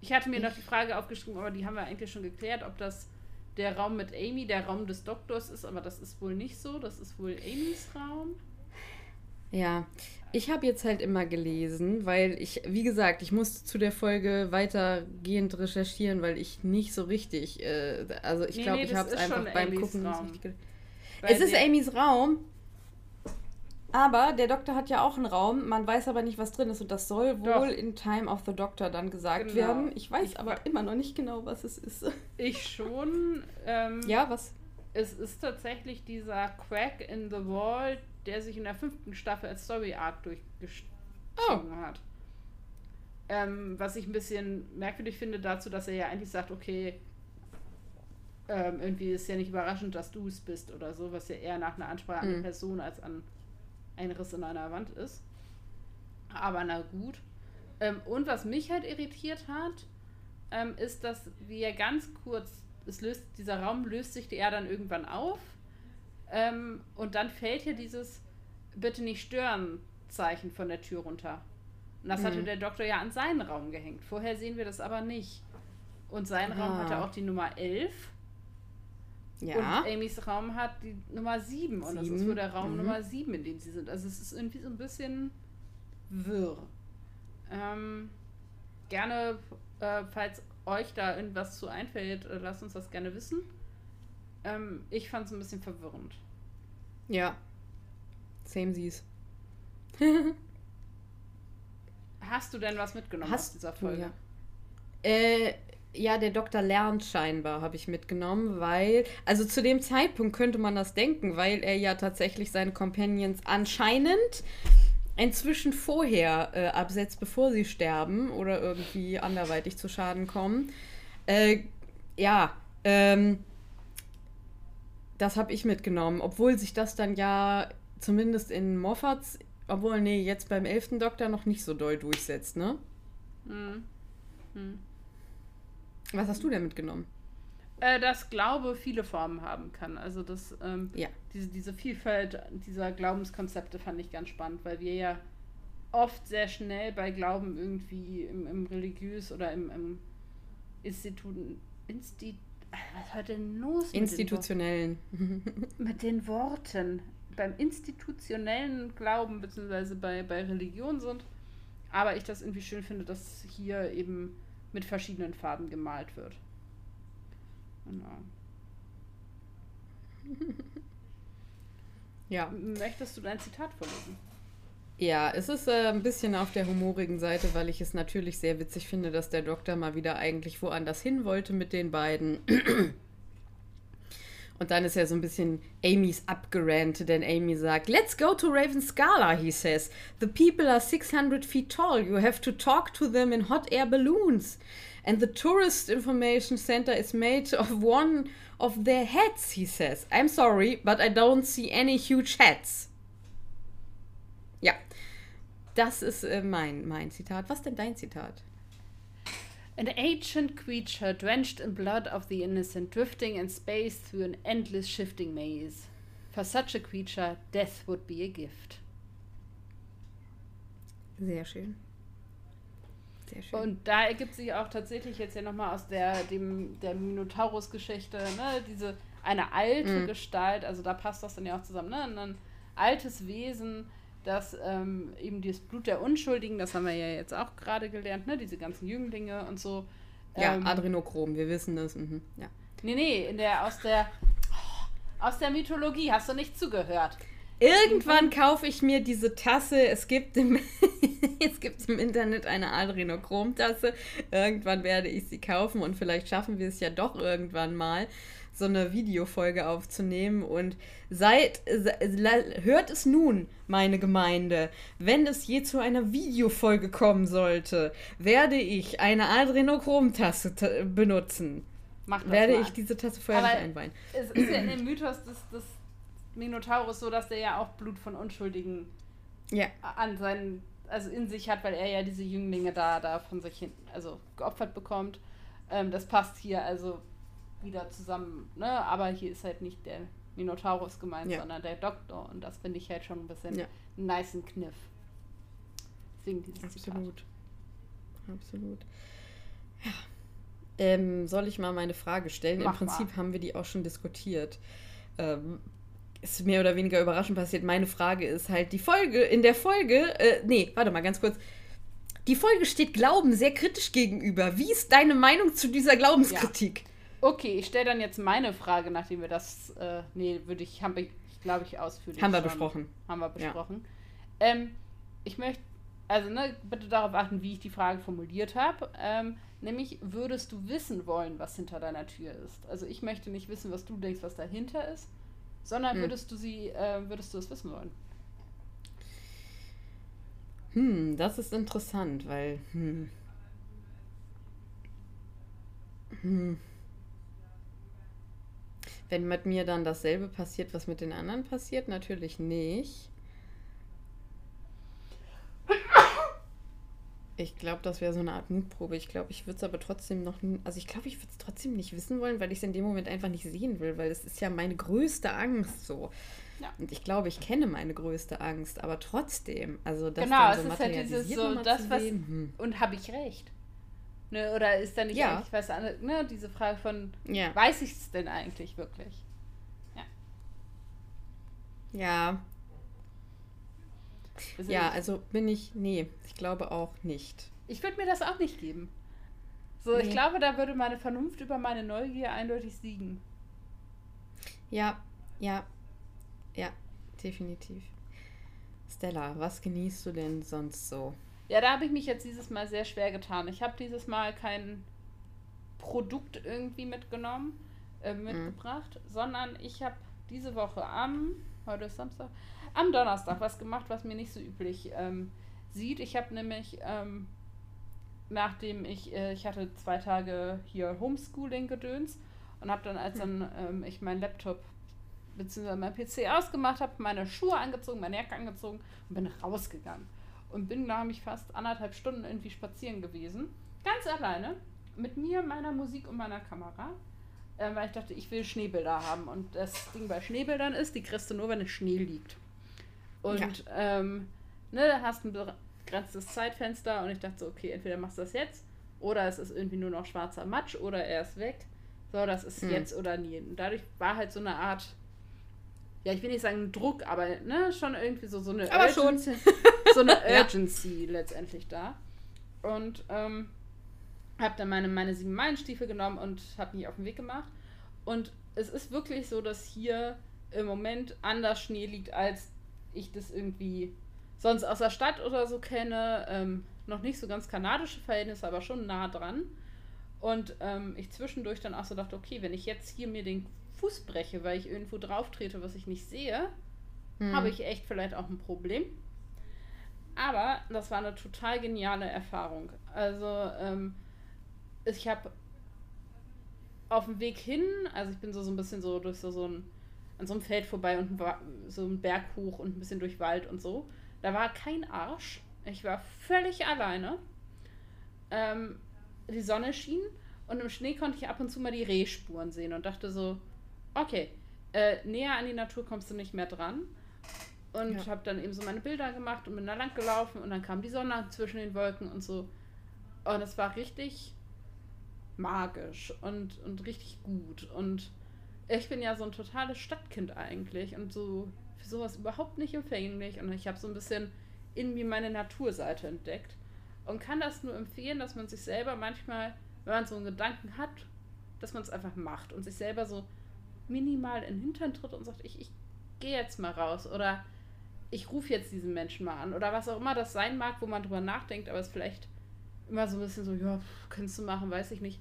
Ich hatte mir noch die Frage aufgeschrieben, aber die haben wir eigentlich schon geklärt, ob das der Raum mit Amy der Raum des Doktors ist, aber das ist wohl nicht so. Das ist wohl Amys Raum. Ja, ich habe jetzt halt immer gelesen, weil ich, wie gesagt, ich musste zu der Folge weitergehend recherchieren, weil ich nicht so richtig, äh, also ich nee, glaube, nee, ich habe es einfach beim Amy's Gucken Raum. nicht richtig Es ist Amys Raum, aber der Doktor hat ja auch einen Raum, man weiß aber nicht, was drin ist und das soll wohl Doch. in Time of the Doctor dann gesagt genau. werden. Ich weiß ich aber immer noch nicht genau, was es ist. Ich schon. Ähm, ja, was? Es ist tatsächlich dieser Crack in the Wall, der sich in der fünften Staffel als Story Arc durchgezogen oh. hat. Ähm, was ich ein bisschen merkwürdig finde dazu, dass er ja eigentlich sagt, okay, ähm, irgendwie ist ja nicht überraschend, dass du es bist oder so, was ja eher nach einer Ansprache an eine mhm. Person als an ein Riss in einer Wand ist. Aber na gut. Ähm, und was mich halt irritiert hat, ähm, ist, dass wir ganz kurz, es löst, dieser Raum löst sich ja dann irgendwann auf. Ähm, und dann fällt hier dieses Bitte nicht stören Zeichen von der Tür runter. Und das mhm. hatte der Doktor ja an seinen Raum gehängt. Vorher sehen wir das aber nicht. Und sein ah. Raum hatte auch die Nummer 11. Ja. Und Amys Raum hat die Nummer 7 und das ist wohl der Raum mhm. Nummer 7, in dem sie sind. Also es ist irgendwie so ein bisschen wirr. Ähm, gerne, äh, falls euch da irgendwas zu einfällt, äh, lasst uns das gerne wissen. Ähm, ich fand es ein bisschen verwirrend. Ja. Same sees. Hast du denn was mitgenommen Hast, aus dieser Folge? Ja. Äh, ja, der Doktor lernt scheinbar, habe ich mitgenommen, weil, also zu dem Zeitpunkt könnte man das denken, weil er ja tatsächlich seine Companions anscheinend inzwischen vorher äh, absetzt, bevor sie sterben oder irgendwie anderweitig zu Schaden kommen. Äh, ja, ähm, das habe ich mitgenommen, obwohl sich das dann ja zumindest in Moffats, obwohl, nee, jetzt beim elften Doktor noch nicht so doll durchsetzt, ne? Hm. Hm. Was hast du denn mitgenommen? Äh, dass Glaube viele Formen haben kann. Also das, ähm, ja. diese, diese Vielfalt dieser Glaubenskonzepte fand ich ganz spannend, weil wir ja oft sehr schnell bei Glauben irgendwie im, im religiös oder im, im Institut, Insti, was heute denn los? Institutionellen. Mit den, mit den Worten. Beim institutionellen Glauben beziehungsweise bei, bei Religion sind. Aber ich das irgendwie schön finde, dass hier eben mit verschiedenen Farben gemalt wird. Genau. ja. Möchtest du dein Zitat vorlesen? Ja, es ist äh, ein bisschen auf der humorigen Seite, weil ich es natürlich sehr witzig finde, dass der Doktor mal wieder eigentlich woanders hin wollte mit den beiden. Und dann ist er so ein bisschen Amy's abgerannt, denn Amy sagt, Let's go to Raven Scala, he says. The people are 600 feet tall. You have to talk to them in hot air balloons. And the tourist information center is made of one of their heads, he says. I'm sorry, but I don't see any huge heads. Ja, das ist äh, mein, mein Zitat. Was denn dein Zitat? An ancient creature drenched in blood of the innocent, drifting in space through an endless shifting maze. For such a creature, death would be a gift. Sehr schön. Sehr schön. Und da ergibt sich auch tatsächlich jetzt ja nochmal aus der, dem, der Minotaurus-Geschichte, ne, diese eine alte mhm. Gestalt, also da passt das dann ja auch zusammen, ne? Ein altes Wesen, dass ähm, eben das Blut der Unschuldigen, das haben wir ja jetzt auch gerade gelernt, ne? diese ganzen Jünglinge und so. Ja, ähm, Adrenochrom, wir wissen das. Mhm. Ja. Nee, nee, in der, aus der aus der Mythologie, hast du nicht zugehört. Irgendwann kaufe ich mir diese Tasse. Es gibt im, es gibt im Internet eine Adrenochrom-Tasse. Irgendwann werde ich sie kaufen und vielleicht schaffen wir es ja doch irgendwann mal, so eine Videofolge aufzunehmen. Und seid, hört es nun, meine Gemeinde. Wenn es je zu einer Videofolge kommen sollte, werde ich eine Adrenochrom-Tasse benutzen. werde mal. ich diese Tasse vorher nicht einweihen. Es ist ja in dem Mythos des, des Minotaurus so, dass der ja auch Blut von Unschuldigen ja. an seinen, also in sich hat, weil er ja diese Jünglinge da, da von sich hin, also geopfert bekommt. Ähm, das passt hier also wieder zusammen, ne? Aber hier ist halt nicht der Minotaurus gemeint, ja. sondern der Doktor. Und das finde ich halt schon ein bisschen ja. einen niceen Kniff. Deswegen dieses Absolut. Zitat. Absolut. Ja. Ähm, soll ich mal meine Frage stellen? Mach Im Prinzip mal. haben wir die auch schon diskutiert. Ähm, ist mehr oder weniger überraschend passiert. Meine Frage ist halt, die Folge, in der Folge, äh, nee, warte mal ganz kurz. Die Folge steht Glauben sehr kritisch gegenüber. Wie ist deine Meinung zu dieser Glaubenskritik? Ja. Okay, ich stelle dann jetzt meine Frage, nachdem wir das, äh, nee, würde ich, haben wir, glaube ich, ausführlich. Haben wir schon, besprochen. Haben wir besprochen. Ja. Ähm, ich möchte, also, ne, bitte darauf achten, wie ich die Frage formuliert habe. Ähm, nämlich, würdest du wissen wollen, was hinter deiner Tür ist? Also, ich möchte nicht wissen, was du denkst, was dahinter ist, sondern hm. würdest du sie, äh, würdest du es wissen wollen? Hm, das ist interessant, weil, hm. Hm. Wenn mit mir dann dasselbe passiert, was mit den anderen passiert, natürlich nicht. Ich glaube, das wäre so eine Art Mutprobe. Ich glaube, ich würde es aber trotzdem noch. Also, ich glaube, ich würde es trotzdem nicht wissen wollen, weil ich es in dem Moment einfach nicht sehen will, weil es ist ja meine größte Angst so. Ja. Und ich glaube, ich kenne meine größte Angst, aber trotzdem. Also, das genau, so es ist halt dieses so, das, was. Hm. Und habe ich recht? Ne, oder ist da nicht ja. eigentlich was anderes? Ne, diese Frage von, ja. weiß ich es denn eigentlich wirklich? Ja. Ja, ja, also bin ich, nee, ich glaube auch nicht. Ich würde mir das auch nicht geben. So, nee. ich glaube, da würde meine Vernunft über meine Neugier eindeutig siegen. Ja, ja, ja, definitiv. Stella, was genießt du denn sonst so? Ja, da habe ich mich jetzt dieses Mal sehr schwer getan. Ich habe dieses Mal kein Produkt irgendwie mitgenommen, äh, mitgebracht, mhm. sondern ich habe diese Woche am, heute ist Samstag, am Donnerstag was gemacht, was mir nicht so üblich ähm, sieht. Ich habe nämlich, ähm, nachdem ich, äh, ich hatte zwei Tage hier Homeschooling-Gedöns und habe dann, als hm. dann ähm, ich meinen Laptop bzw. mein PC ausgemacht habe, meine Schuhe angezogen, meine Jacke angezogen und bin rausgegangen. Und bin da mich fast anderthalb Stunden irgendwie spazieren gewesen. Ganz alleine. Mit mir, meiner Musik und meiner Kamera. Äh, weil ich dachte, ich will Schneebilder haben. Und das Ding bei Schneebildern ist, die kriegst du nur, wenn es Schnee liegt. Und ja. ähm, ne, hast ein begrenztes Zeitfenster und ich dachte so, okay, entweder machst du das jetzt oder es ist irgendwie nur noch schwarzer Matsch oder er ist weg. So, das ist hm. jetzt oder nie. Und dadurch war halt so eine Art, ja, ich will nicht sagen Druck, aber ne, schon irgendwie so, so eine aber Urgency, so eine Urgency letztendlich da. Und ähm, habe dann meine, meine sieben Meilenstiefel genommen und habe mich auf den Weg gemacht. Und es ist wirklich so, dass hier im Moment anders Schnee liegt als ich das irgendwie sonst aus der Stadt oder so kenne. Ähm, noch nicht so ganz kanadische Verhältnisse, aber schon nah dran. Und ähm, ich zwischendurch dann auch so dachte, okay, wenn ich jetzt hier mir den Fuß breche, weil ich irgendwo drauf trete, was ich nicht sehe, hm. habe ich echt vielleicht auch ein Problem. Aber das war eine total geniale Erfahrung. Also ähm, ich habe auf dem Weg hin, also ich bin so, so ein bisschen so durch so, so ein an so einem Feld vorbei und so einen Berg hoch und ein bisschen durch Wald und so. Da war kein Arsch. Ich war völlig alleine. Ähm, die Sonne schien und im Schnee konnte ich ab und zu mal die Rehspuren sehen und dachte so, okay, äh, näher an die Natur kommst du nicht mehr dran. Und ja. habe dann eben so meine Bilder gemacht und bin da lang gelaufen und dann kam die Sonne zwischen den Wolken und so. Und es war richtig magisch und, und richtig gut. Und ich bin ja so ein totales Stadtkind eigentlich und so für sowas überhaupt nicht empfänglich und ich habe so ein bisschen in mir meine Naturseite entdeckt und kann das nur empfehlen, dass man sich selber manchmal, wenn man so einen Gedanken hat, dass man es einfach macht und sich selber so minimal in den Hintern tritt und sagt, ich, ich gehe jetzt mal raus oder ich rufe jetzt diesen Menschen mal an oder was auch immer das sein mag, wo man drüber nachdenkt, aber es vielleicht immer so ein bisschen so, ja, kannst du machen, weiß ich nicht.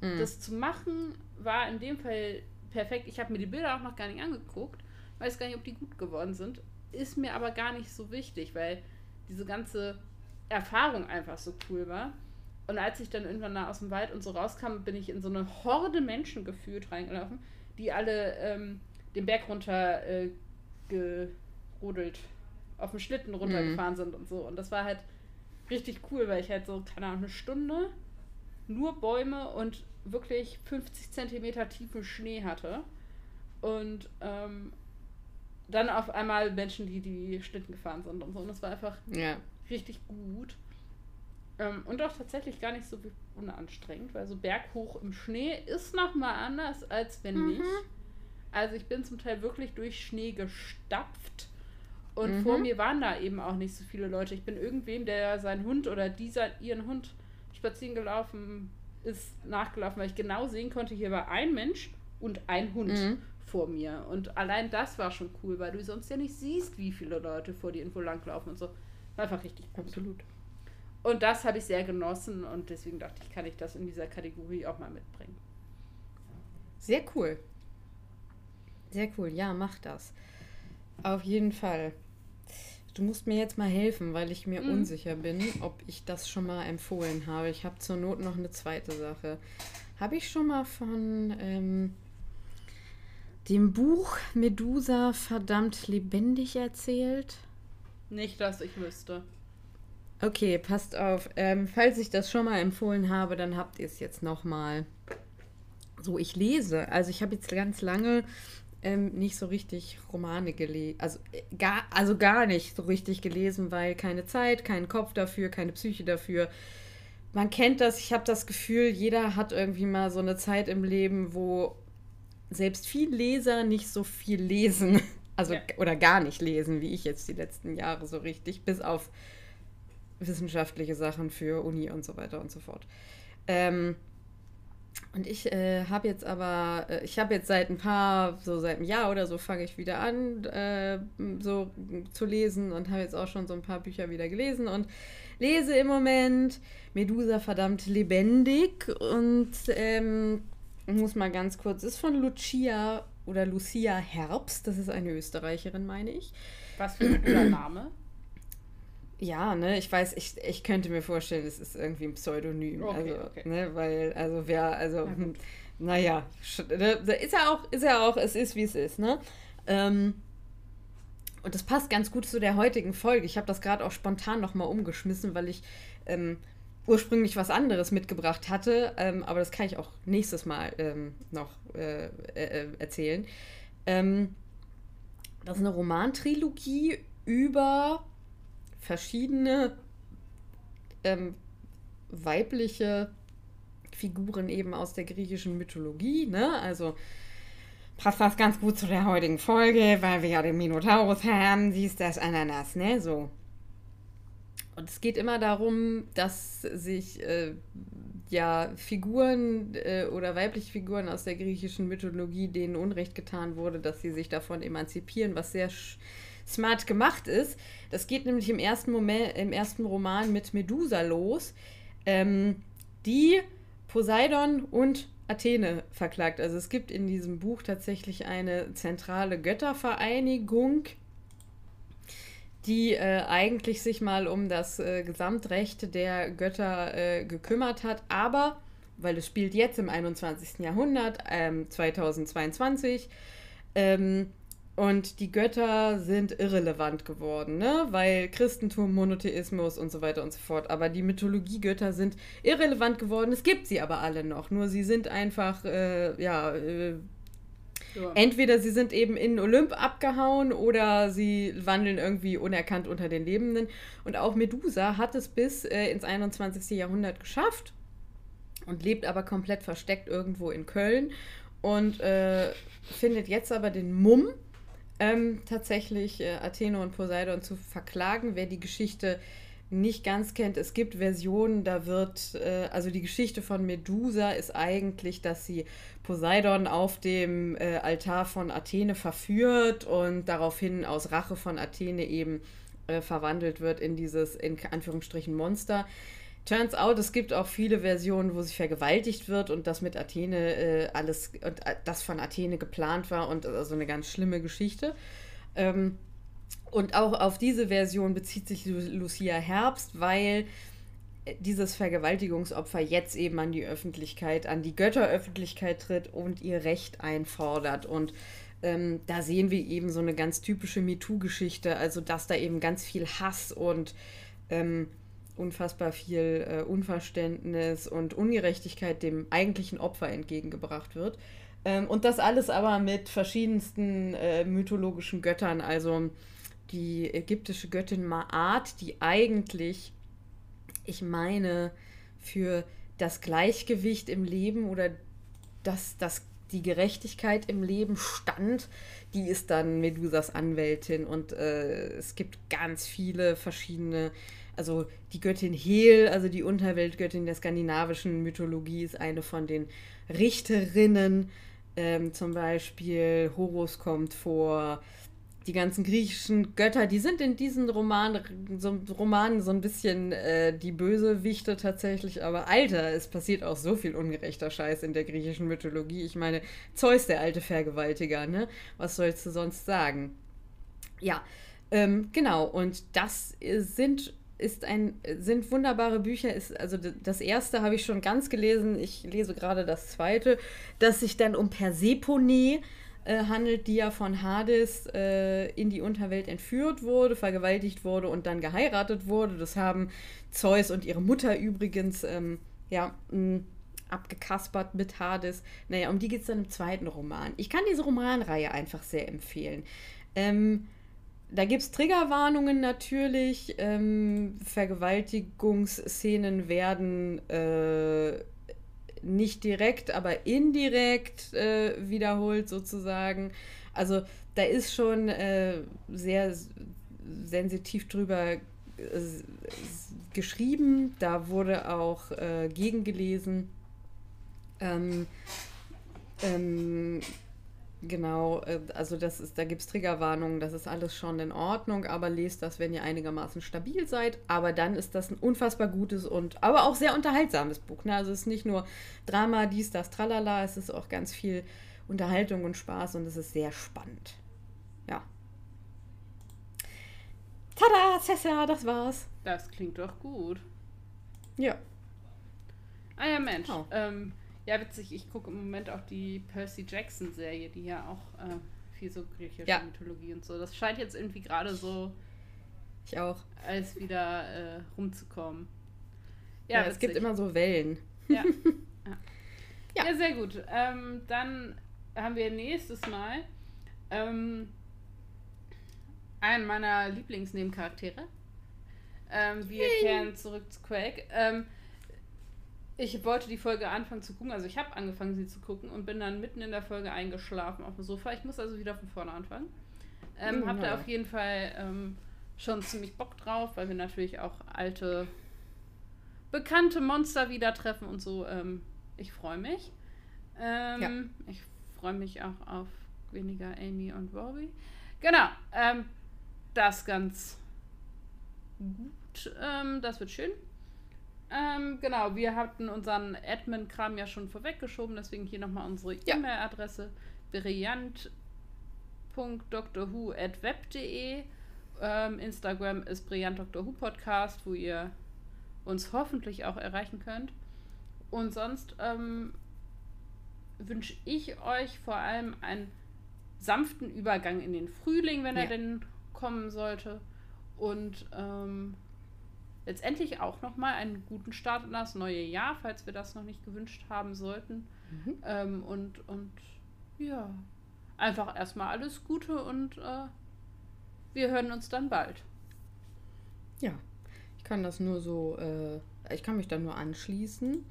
Mhm. Das zu machen war in dem Fall perfekt. Ich habe mir die Bilder auch noch gar nicht angeguckt, weiß gar nicht, ob die gut geworden sind. Ist mir aber gar nicht so wichtig, weil diese ganze Erfahrung einfach so cool war. Und als ich dann irgendwann nach aus dem Wald und so rauskam, bin ich in so eine Horde Menschen gefühlt reingelaufen, die alle ähm, den Berg runter äh, gerodelt, auf dem Schlitten runtergefahren mhm. sind und so. Und das war halt richtig cool, weil ich halt so, keine Ahnung, eine Stunde nur Bäume und wirklich 50 Zentimeter tiefen Schnee hatte. Und ähm, dann auf einmal Menschen, die die Schlitten gefahren sind und so. Und das war einfach ja. richtig gut. Ähm, und auch tatsächlich gar nicht so unanstrengend, weil so berghoch im Schnee ist nochmal anders, als wenn mhm. nicht. Also ich bin zum Teil wirklich durch Schnee gestapft. Und mhm. vor mir waren da eben auch nicht so viele Leute. Ich bin irgendwem, der seinen Hund oder dieser ihren Hund spazieren gelaufen ist, nachgelaufen, weil ich genau sehen konnte, hier war ein Mensch und ein Hund mhm. vor mir. Und allein das war schon cool, weil du sonst ja nicht siehst, wie viele Leute vor dir irgendwo langlaufen und so. War einfach richtig gut. Absolut. Und das habe ich sehr genossen und deswegen dachte ich, kann ich das in dieser Kategorie auch mal mitbringen. Sehr cool. Sehr cool. Ja, mach das. Auf jeden Fall. Du musst mir jetzt mal helfen, weil ich mir mhm. unsicher bin, ob ich das schon mal empfohlen habe. Ich habe zur Not noch eine zweite Sache. Habe ich schon mal von ähm, dem Buch Medusa verdammt lebendig erzählt? Nicht, dass ich wüsste. Okay, passt auf. Ähm, falls ich das schon mal empfohlen habe, dann habt ihr es jetzt noch mal. So, ich lese. Also ich habe jetzt ganz lange ähm, nicht so richtig Romane gelesen. Also äh, gar, also gar nicht so richtig gelesen, weil keine Zeit, kein Kopf dafür, keine Psyche dafür. Man kennt das, ich habe das Gefühl, jeder hat irgendwie mal so eine Zeit im Leben, wo selbst viel Leser nicht so viel lesen. Also, ja. oder gar nicht lesen, wie ich jetzt die letzten Jahre so richtig, bis auf wissenschaftliche Sachen für Uni und so weiter und so fort. Ähm, und ich äh, habe jetzt aber, äh, ich habe jetzt seit ein paar, so seit einem Jahr oder so fange ich wieder an, äh, so zu lesen und habe jetzt auch schon so ein paar Bücher wieder gelesen und lese im Moment Medusa verdammt lebendig und ähm, muss mal ganz kurz, ist von Lucia oder Lucia Herbst, das ist eine Österreicherin, meine ich. Was für ein cooler Name. Ja, ne, ich weiß, ich, ich könnte mir vorstellen, es ist irgendwie ein Pseudonym. Okay, also, okay. ne, weil, also wer, also, Na hm, naja, ne, ist ja auch, ist ja auch, es ist wie es ist, ne? Ähm, und das passt ganz gut zu der heutigen Folge. Ich habe das gerade auch spontan nochmal umgeschmissen, weil ich ähm, ursprünglich was anderes mitgebracht hatte, ähm, aber das kann ich auch nächstes Mal ähm, noch äh, äh, erzählen. Ähm, das ist eine Romantrilogie über verschiedene ähm, weibliche Figuren eben aus der griechischen Mythologie, ne? Also passt das ganz gut zu der heutigen Folge, weil wir ja den Minotaurus haben, siehst das Ananas, ne? So. Und es geht immer darum, dass sich äh, ja Figuren äh, oder weibliche Figuren aus der griechischen Mythologie, denen Unrecht getan wurde, dass sie sich davon emanzipieren, was sehr smart gemacht ist. Das geht nämlich im ersten, Moment, im ersten Roman mit Medusa los, ähm, die Poseidon und Athene verklagt. Also es gibt in diesem Buch tatsächlich eine zentrale Göttervereinigung, die äh, eigentlich sich mal um das äh, Gesamtrecht der Götter äh, gekümmert hat, aber weil es spielt jetzt im 21. Jahrhundert, ähm, 2022, ähm, und die Götter sind irrelevant geworden, ne? Weil Christentum, Monotheismus und so weiter und so fort. Aber die Mythologiegötter sind irrelevant geworden. Es gibt sie aber alle noch. Nur sie sind einfach, äh, ja, äh, ja. Entweder sie sind eben in Olymp abgehauen oder sie wandeln irgendwie unerkannt unter den Lebenden. Und auch Medusa hat es bis äh, ins 21. Jahrhundert geschafft und lebt aber komplett versteckt irgendwo in Köln und äh, findet jetzt aber den Mumm ähm, tatsächlich äh, Athene und Poseidon zu verklagen. Wer die Geschichte nicht ganz kennt, es gibt Versionen, da wird, äh, also die Geschichte von Medusa ist eigentlich, dass sie Poseidon auf dem äh, Altar von Athene verführt und daraufhin aus Rache von Athene eben äh, verwandelt wird in dieses, in Anführungsstrichen, Monster. Turns out, es gibt auch viele Versionen, wo sie vergewaltigt wird und das mit Athene äh, alles, und äh, das von Athene geplant war und also eine ganz schlimme Geschichte. Ähm, und auch auf diese Version bezieht sich Lucia Herbst, weil dieses Vergewaltigungsopfer jetzt eben an die Öffentlichkeit, an die Götteröffentlichkeit tritt und ihr Recht einfordert. Und ähm, da sehen wir eben so eine ganz typische MeToo-Geschichte, also dass da eben ganz viel Hass und ähm, unfassbar viel äh, Unverständnis und Ungerechtigkeit dem eigentlichen Opfer entgegengebracht wird. Ähm, und das alles aber mit verschiedensten äh, mythologischen Göttern, also die ägyptische Göttin Ma'at, die eigentlich, ich meine, für das Gleichgewicht im Leben oder das, das die Gerechtigkeit im Leben stand, die ist dann Medusas Anwältin und äh, es gibt ganz viele verschiedene, also die Göttin Hel, also die Unterweltgöttin der skandinavischen Mythologie, ist eine von den Richterinnen. Ähm, zum Beispiel Horus kommt vor, die ganzen griechischen Götter, die sind in diesen Roman, so, Romanen so ein bisschen äh, die Bösewichte tatsächlich. Aber Alter, es passiert auch so viel ungerechter Scheiß in der griechischen Mythologie. Ich meine, Zeus, der alte Vergewaltiger, ne? Was sollst du sonst sagen? Ja, ähm, genau. Und das sind ist ein, sind wunderbare Bücher. Ist, also das erste habe ich schon ganz gelesen. Ich lese gerade das zweite, das sich dann um Persephone äh, handelt, die ja von Hades äh, in die Unterwelt entführt wurde, vergewaltigt wurde und dann geheiratet wurde. Das haben Zeus und ihre Mutter übrigens ähm, ja, abgekaspert mit Hades. Naja, um die geht es dann im zweiten Roman. Ich kann diese Romanreihe einfach sehr empfehlen. Ähm, da gibt es Triggerwarnungen natürlich. Ähm, Vergewaltigungsszenen werden äh, nicht direkt, aber indirekt äh, wiederholt sozusagen. Also da ist schon äh, sehr sensitiv drüber äh, geschrieben. Da wurde auch äh, gegengelesen. Ähm, ähm, Genau, äh, also das ist, da gibt es Triggerwarnungen, das ist alles schon in Ordnung, aber lest das, wenn ihr einigermaßen stabil seid. Aber dann ist das ein unfassbar gutes und aber auch sehr unterhaltsames Buch. Ne? Also es ist nicht nur Drama, dies, das, tralala, es ist auch ganz viel Unterhaltung und Spaß und es ist sehr spannend. Ja. Tada, Cessa, das war's. Das klingt doch gut. Ja. Ah ja, Mensch. Oh. Ähm, ja, witzig, ich gucke im Moment auch die Percy Jackson-Serie, die ja auch äh, viel so griechische ja. Mythologie und so. Das scheint jetzt irgendwie gerade so. Ich auch. Alles wieder äh, rumzukommen. Ja, ja es gibt immer so Wellen. Ja. ja. ja. sehr gut. Ähm, dann haben wir nächstes Mal ähm, einen meiner Lieblingsnebencharaktere. Ähm, wir kehren zurück zu Quake. Ähm, ich wollte die Folge anfangen zu gucken, also ich habe angefangen, sie zu gucken und bin dann mitten in der Folge eingeschlafen auf dem Sofa. Ich muss also wieder von vorne anfangen. Ähm, mhm, hab da auf jeden Fall ähm, schon ziemlich Bock drauf, weil wir natürlich auch alte, bekannte Monster wieder treffen und so. Ähm, ich freue mich. Ähm, ja. Ich freue mich auch auf weniger Amy und Robbie. Genau. Ähm, das ganz gut. Ähm, das wird schön. Ähm, genau, wir hatten unseren Admin-Kram ja schon vorweggeschoben, deswegen hier nochmal unsere ja. E-Mail-Adresse brillant.drwho.web.de. Ähm, Instagram ist brillant.drwho Podcast, wo ihr uns hoffentlich auch erreichen könnt. Und sonst ähm, wünsche ich euch vor allem einen sanften Übergang in den Frühling, wenn ja. er denn kommen sollte. Und ähm, letztendlich auch nochmal einen guten Start in das neue Jahr, falls wir das noch nicht gewünscht haben sollten. Mhm. Ähm, und, und ja, einfach erstmal alles Gute und äh, wir hören uns dann bald. Ja, ich kann das nur so, äh, ich kann mich da nur anschließen.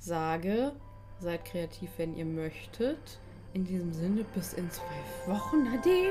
Sage, seid kreativ, wenn ihr möchtet. In diesem Sinne, bis in zwei Wochen. Ade.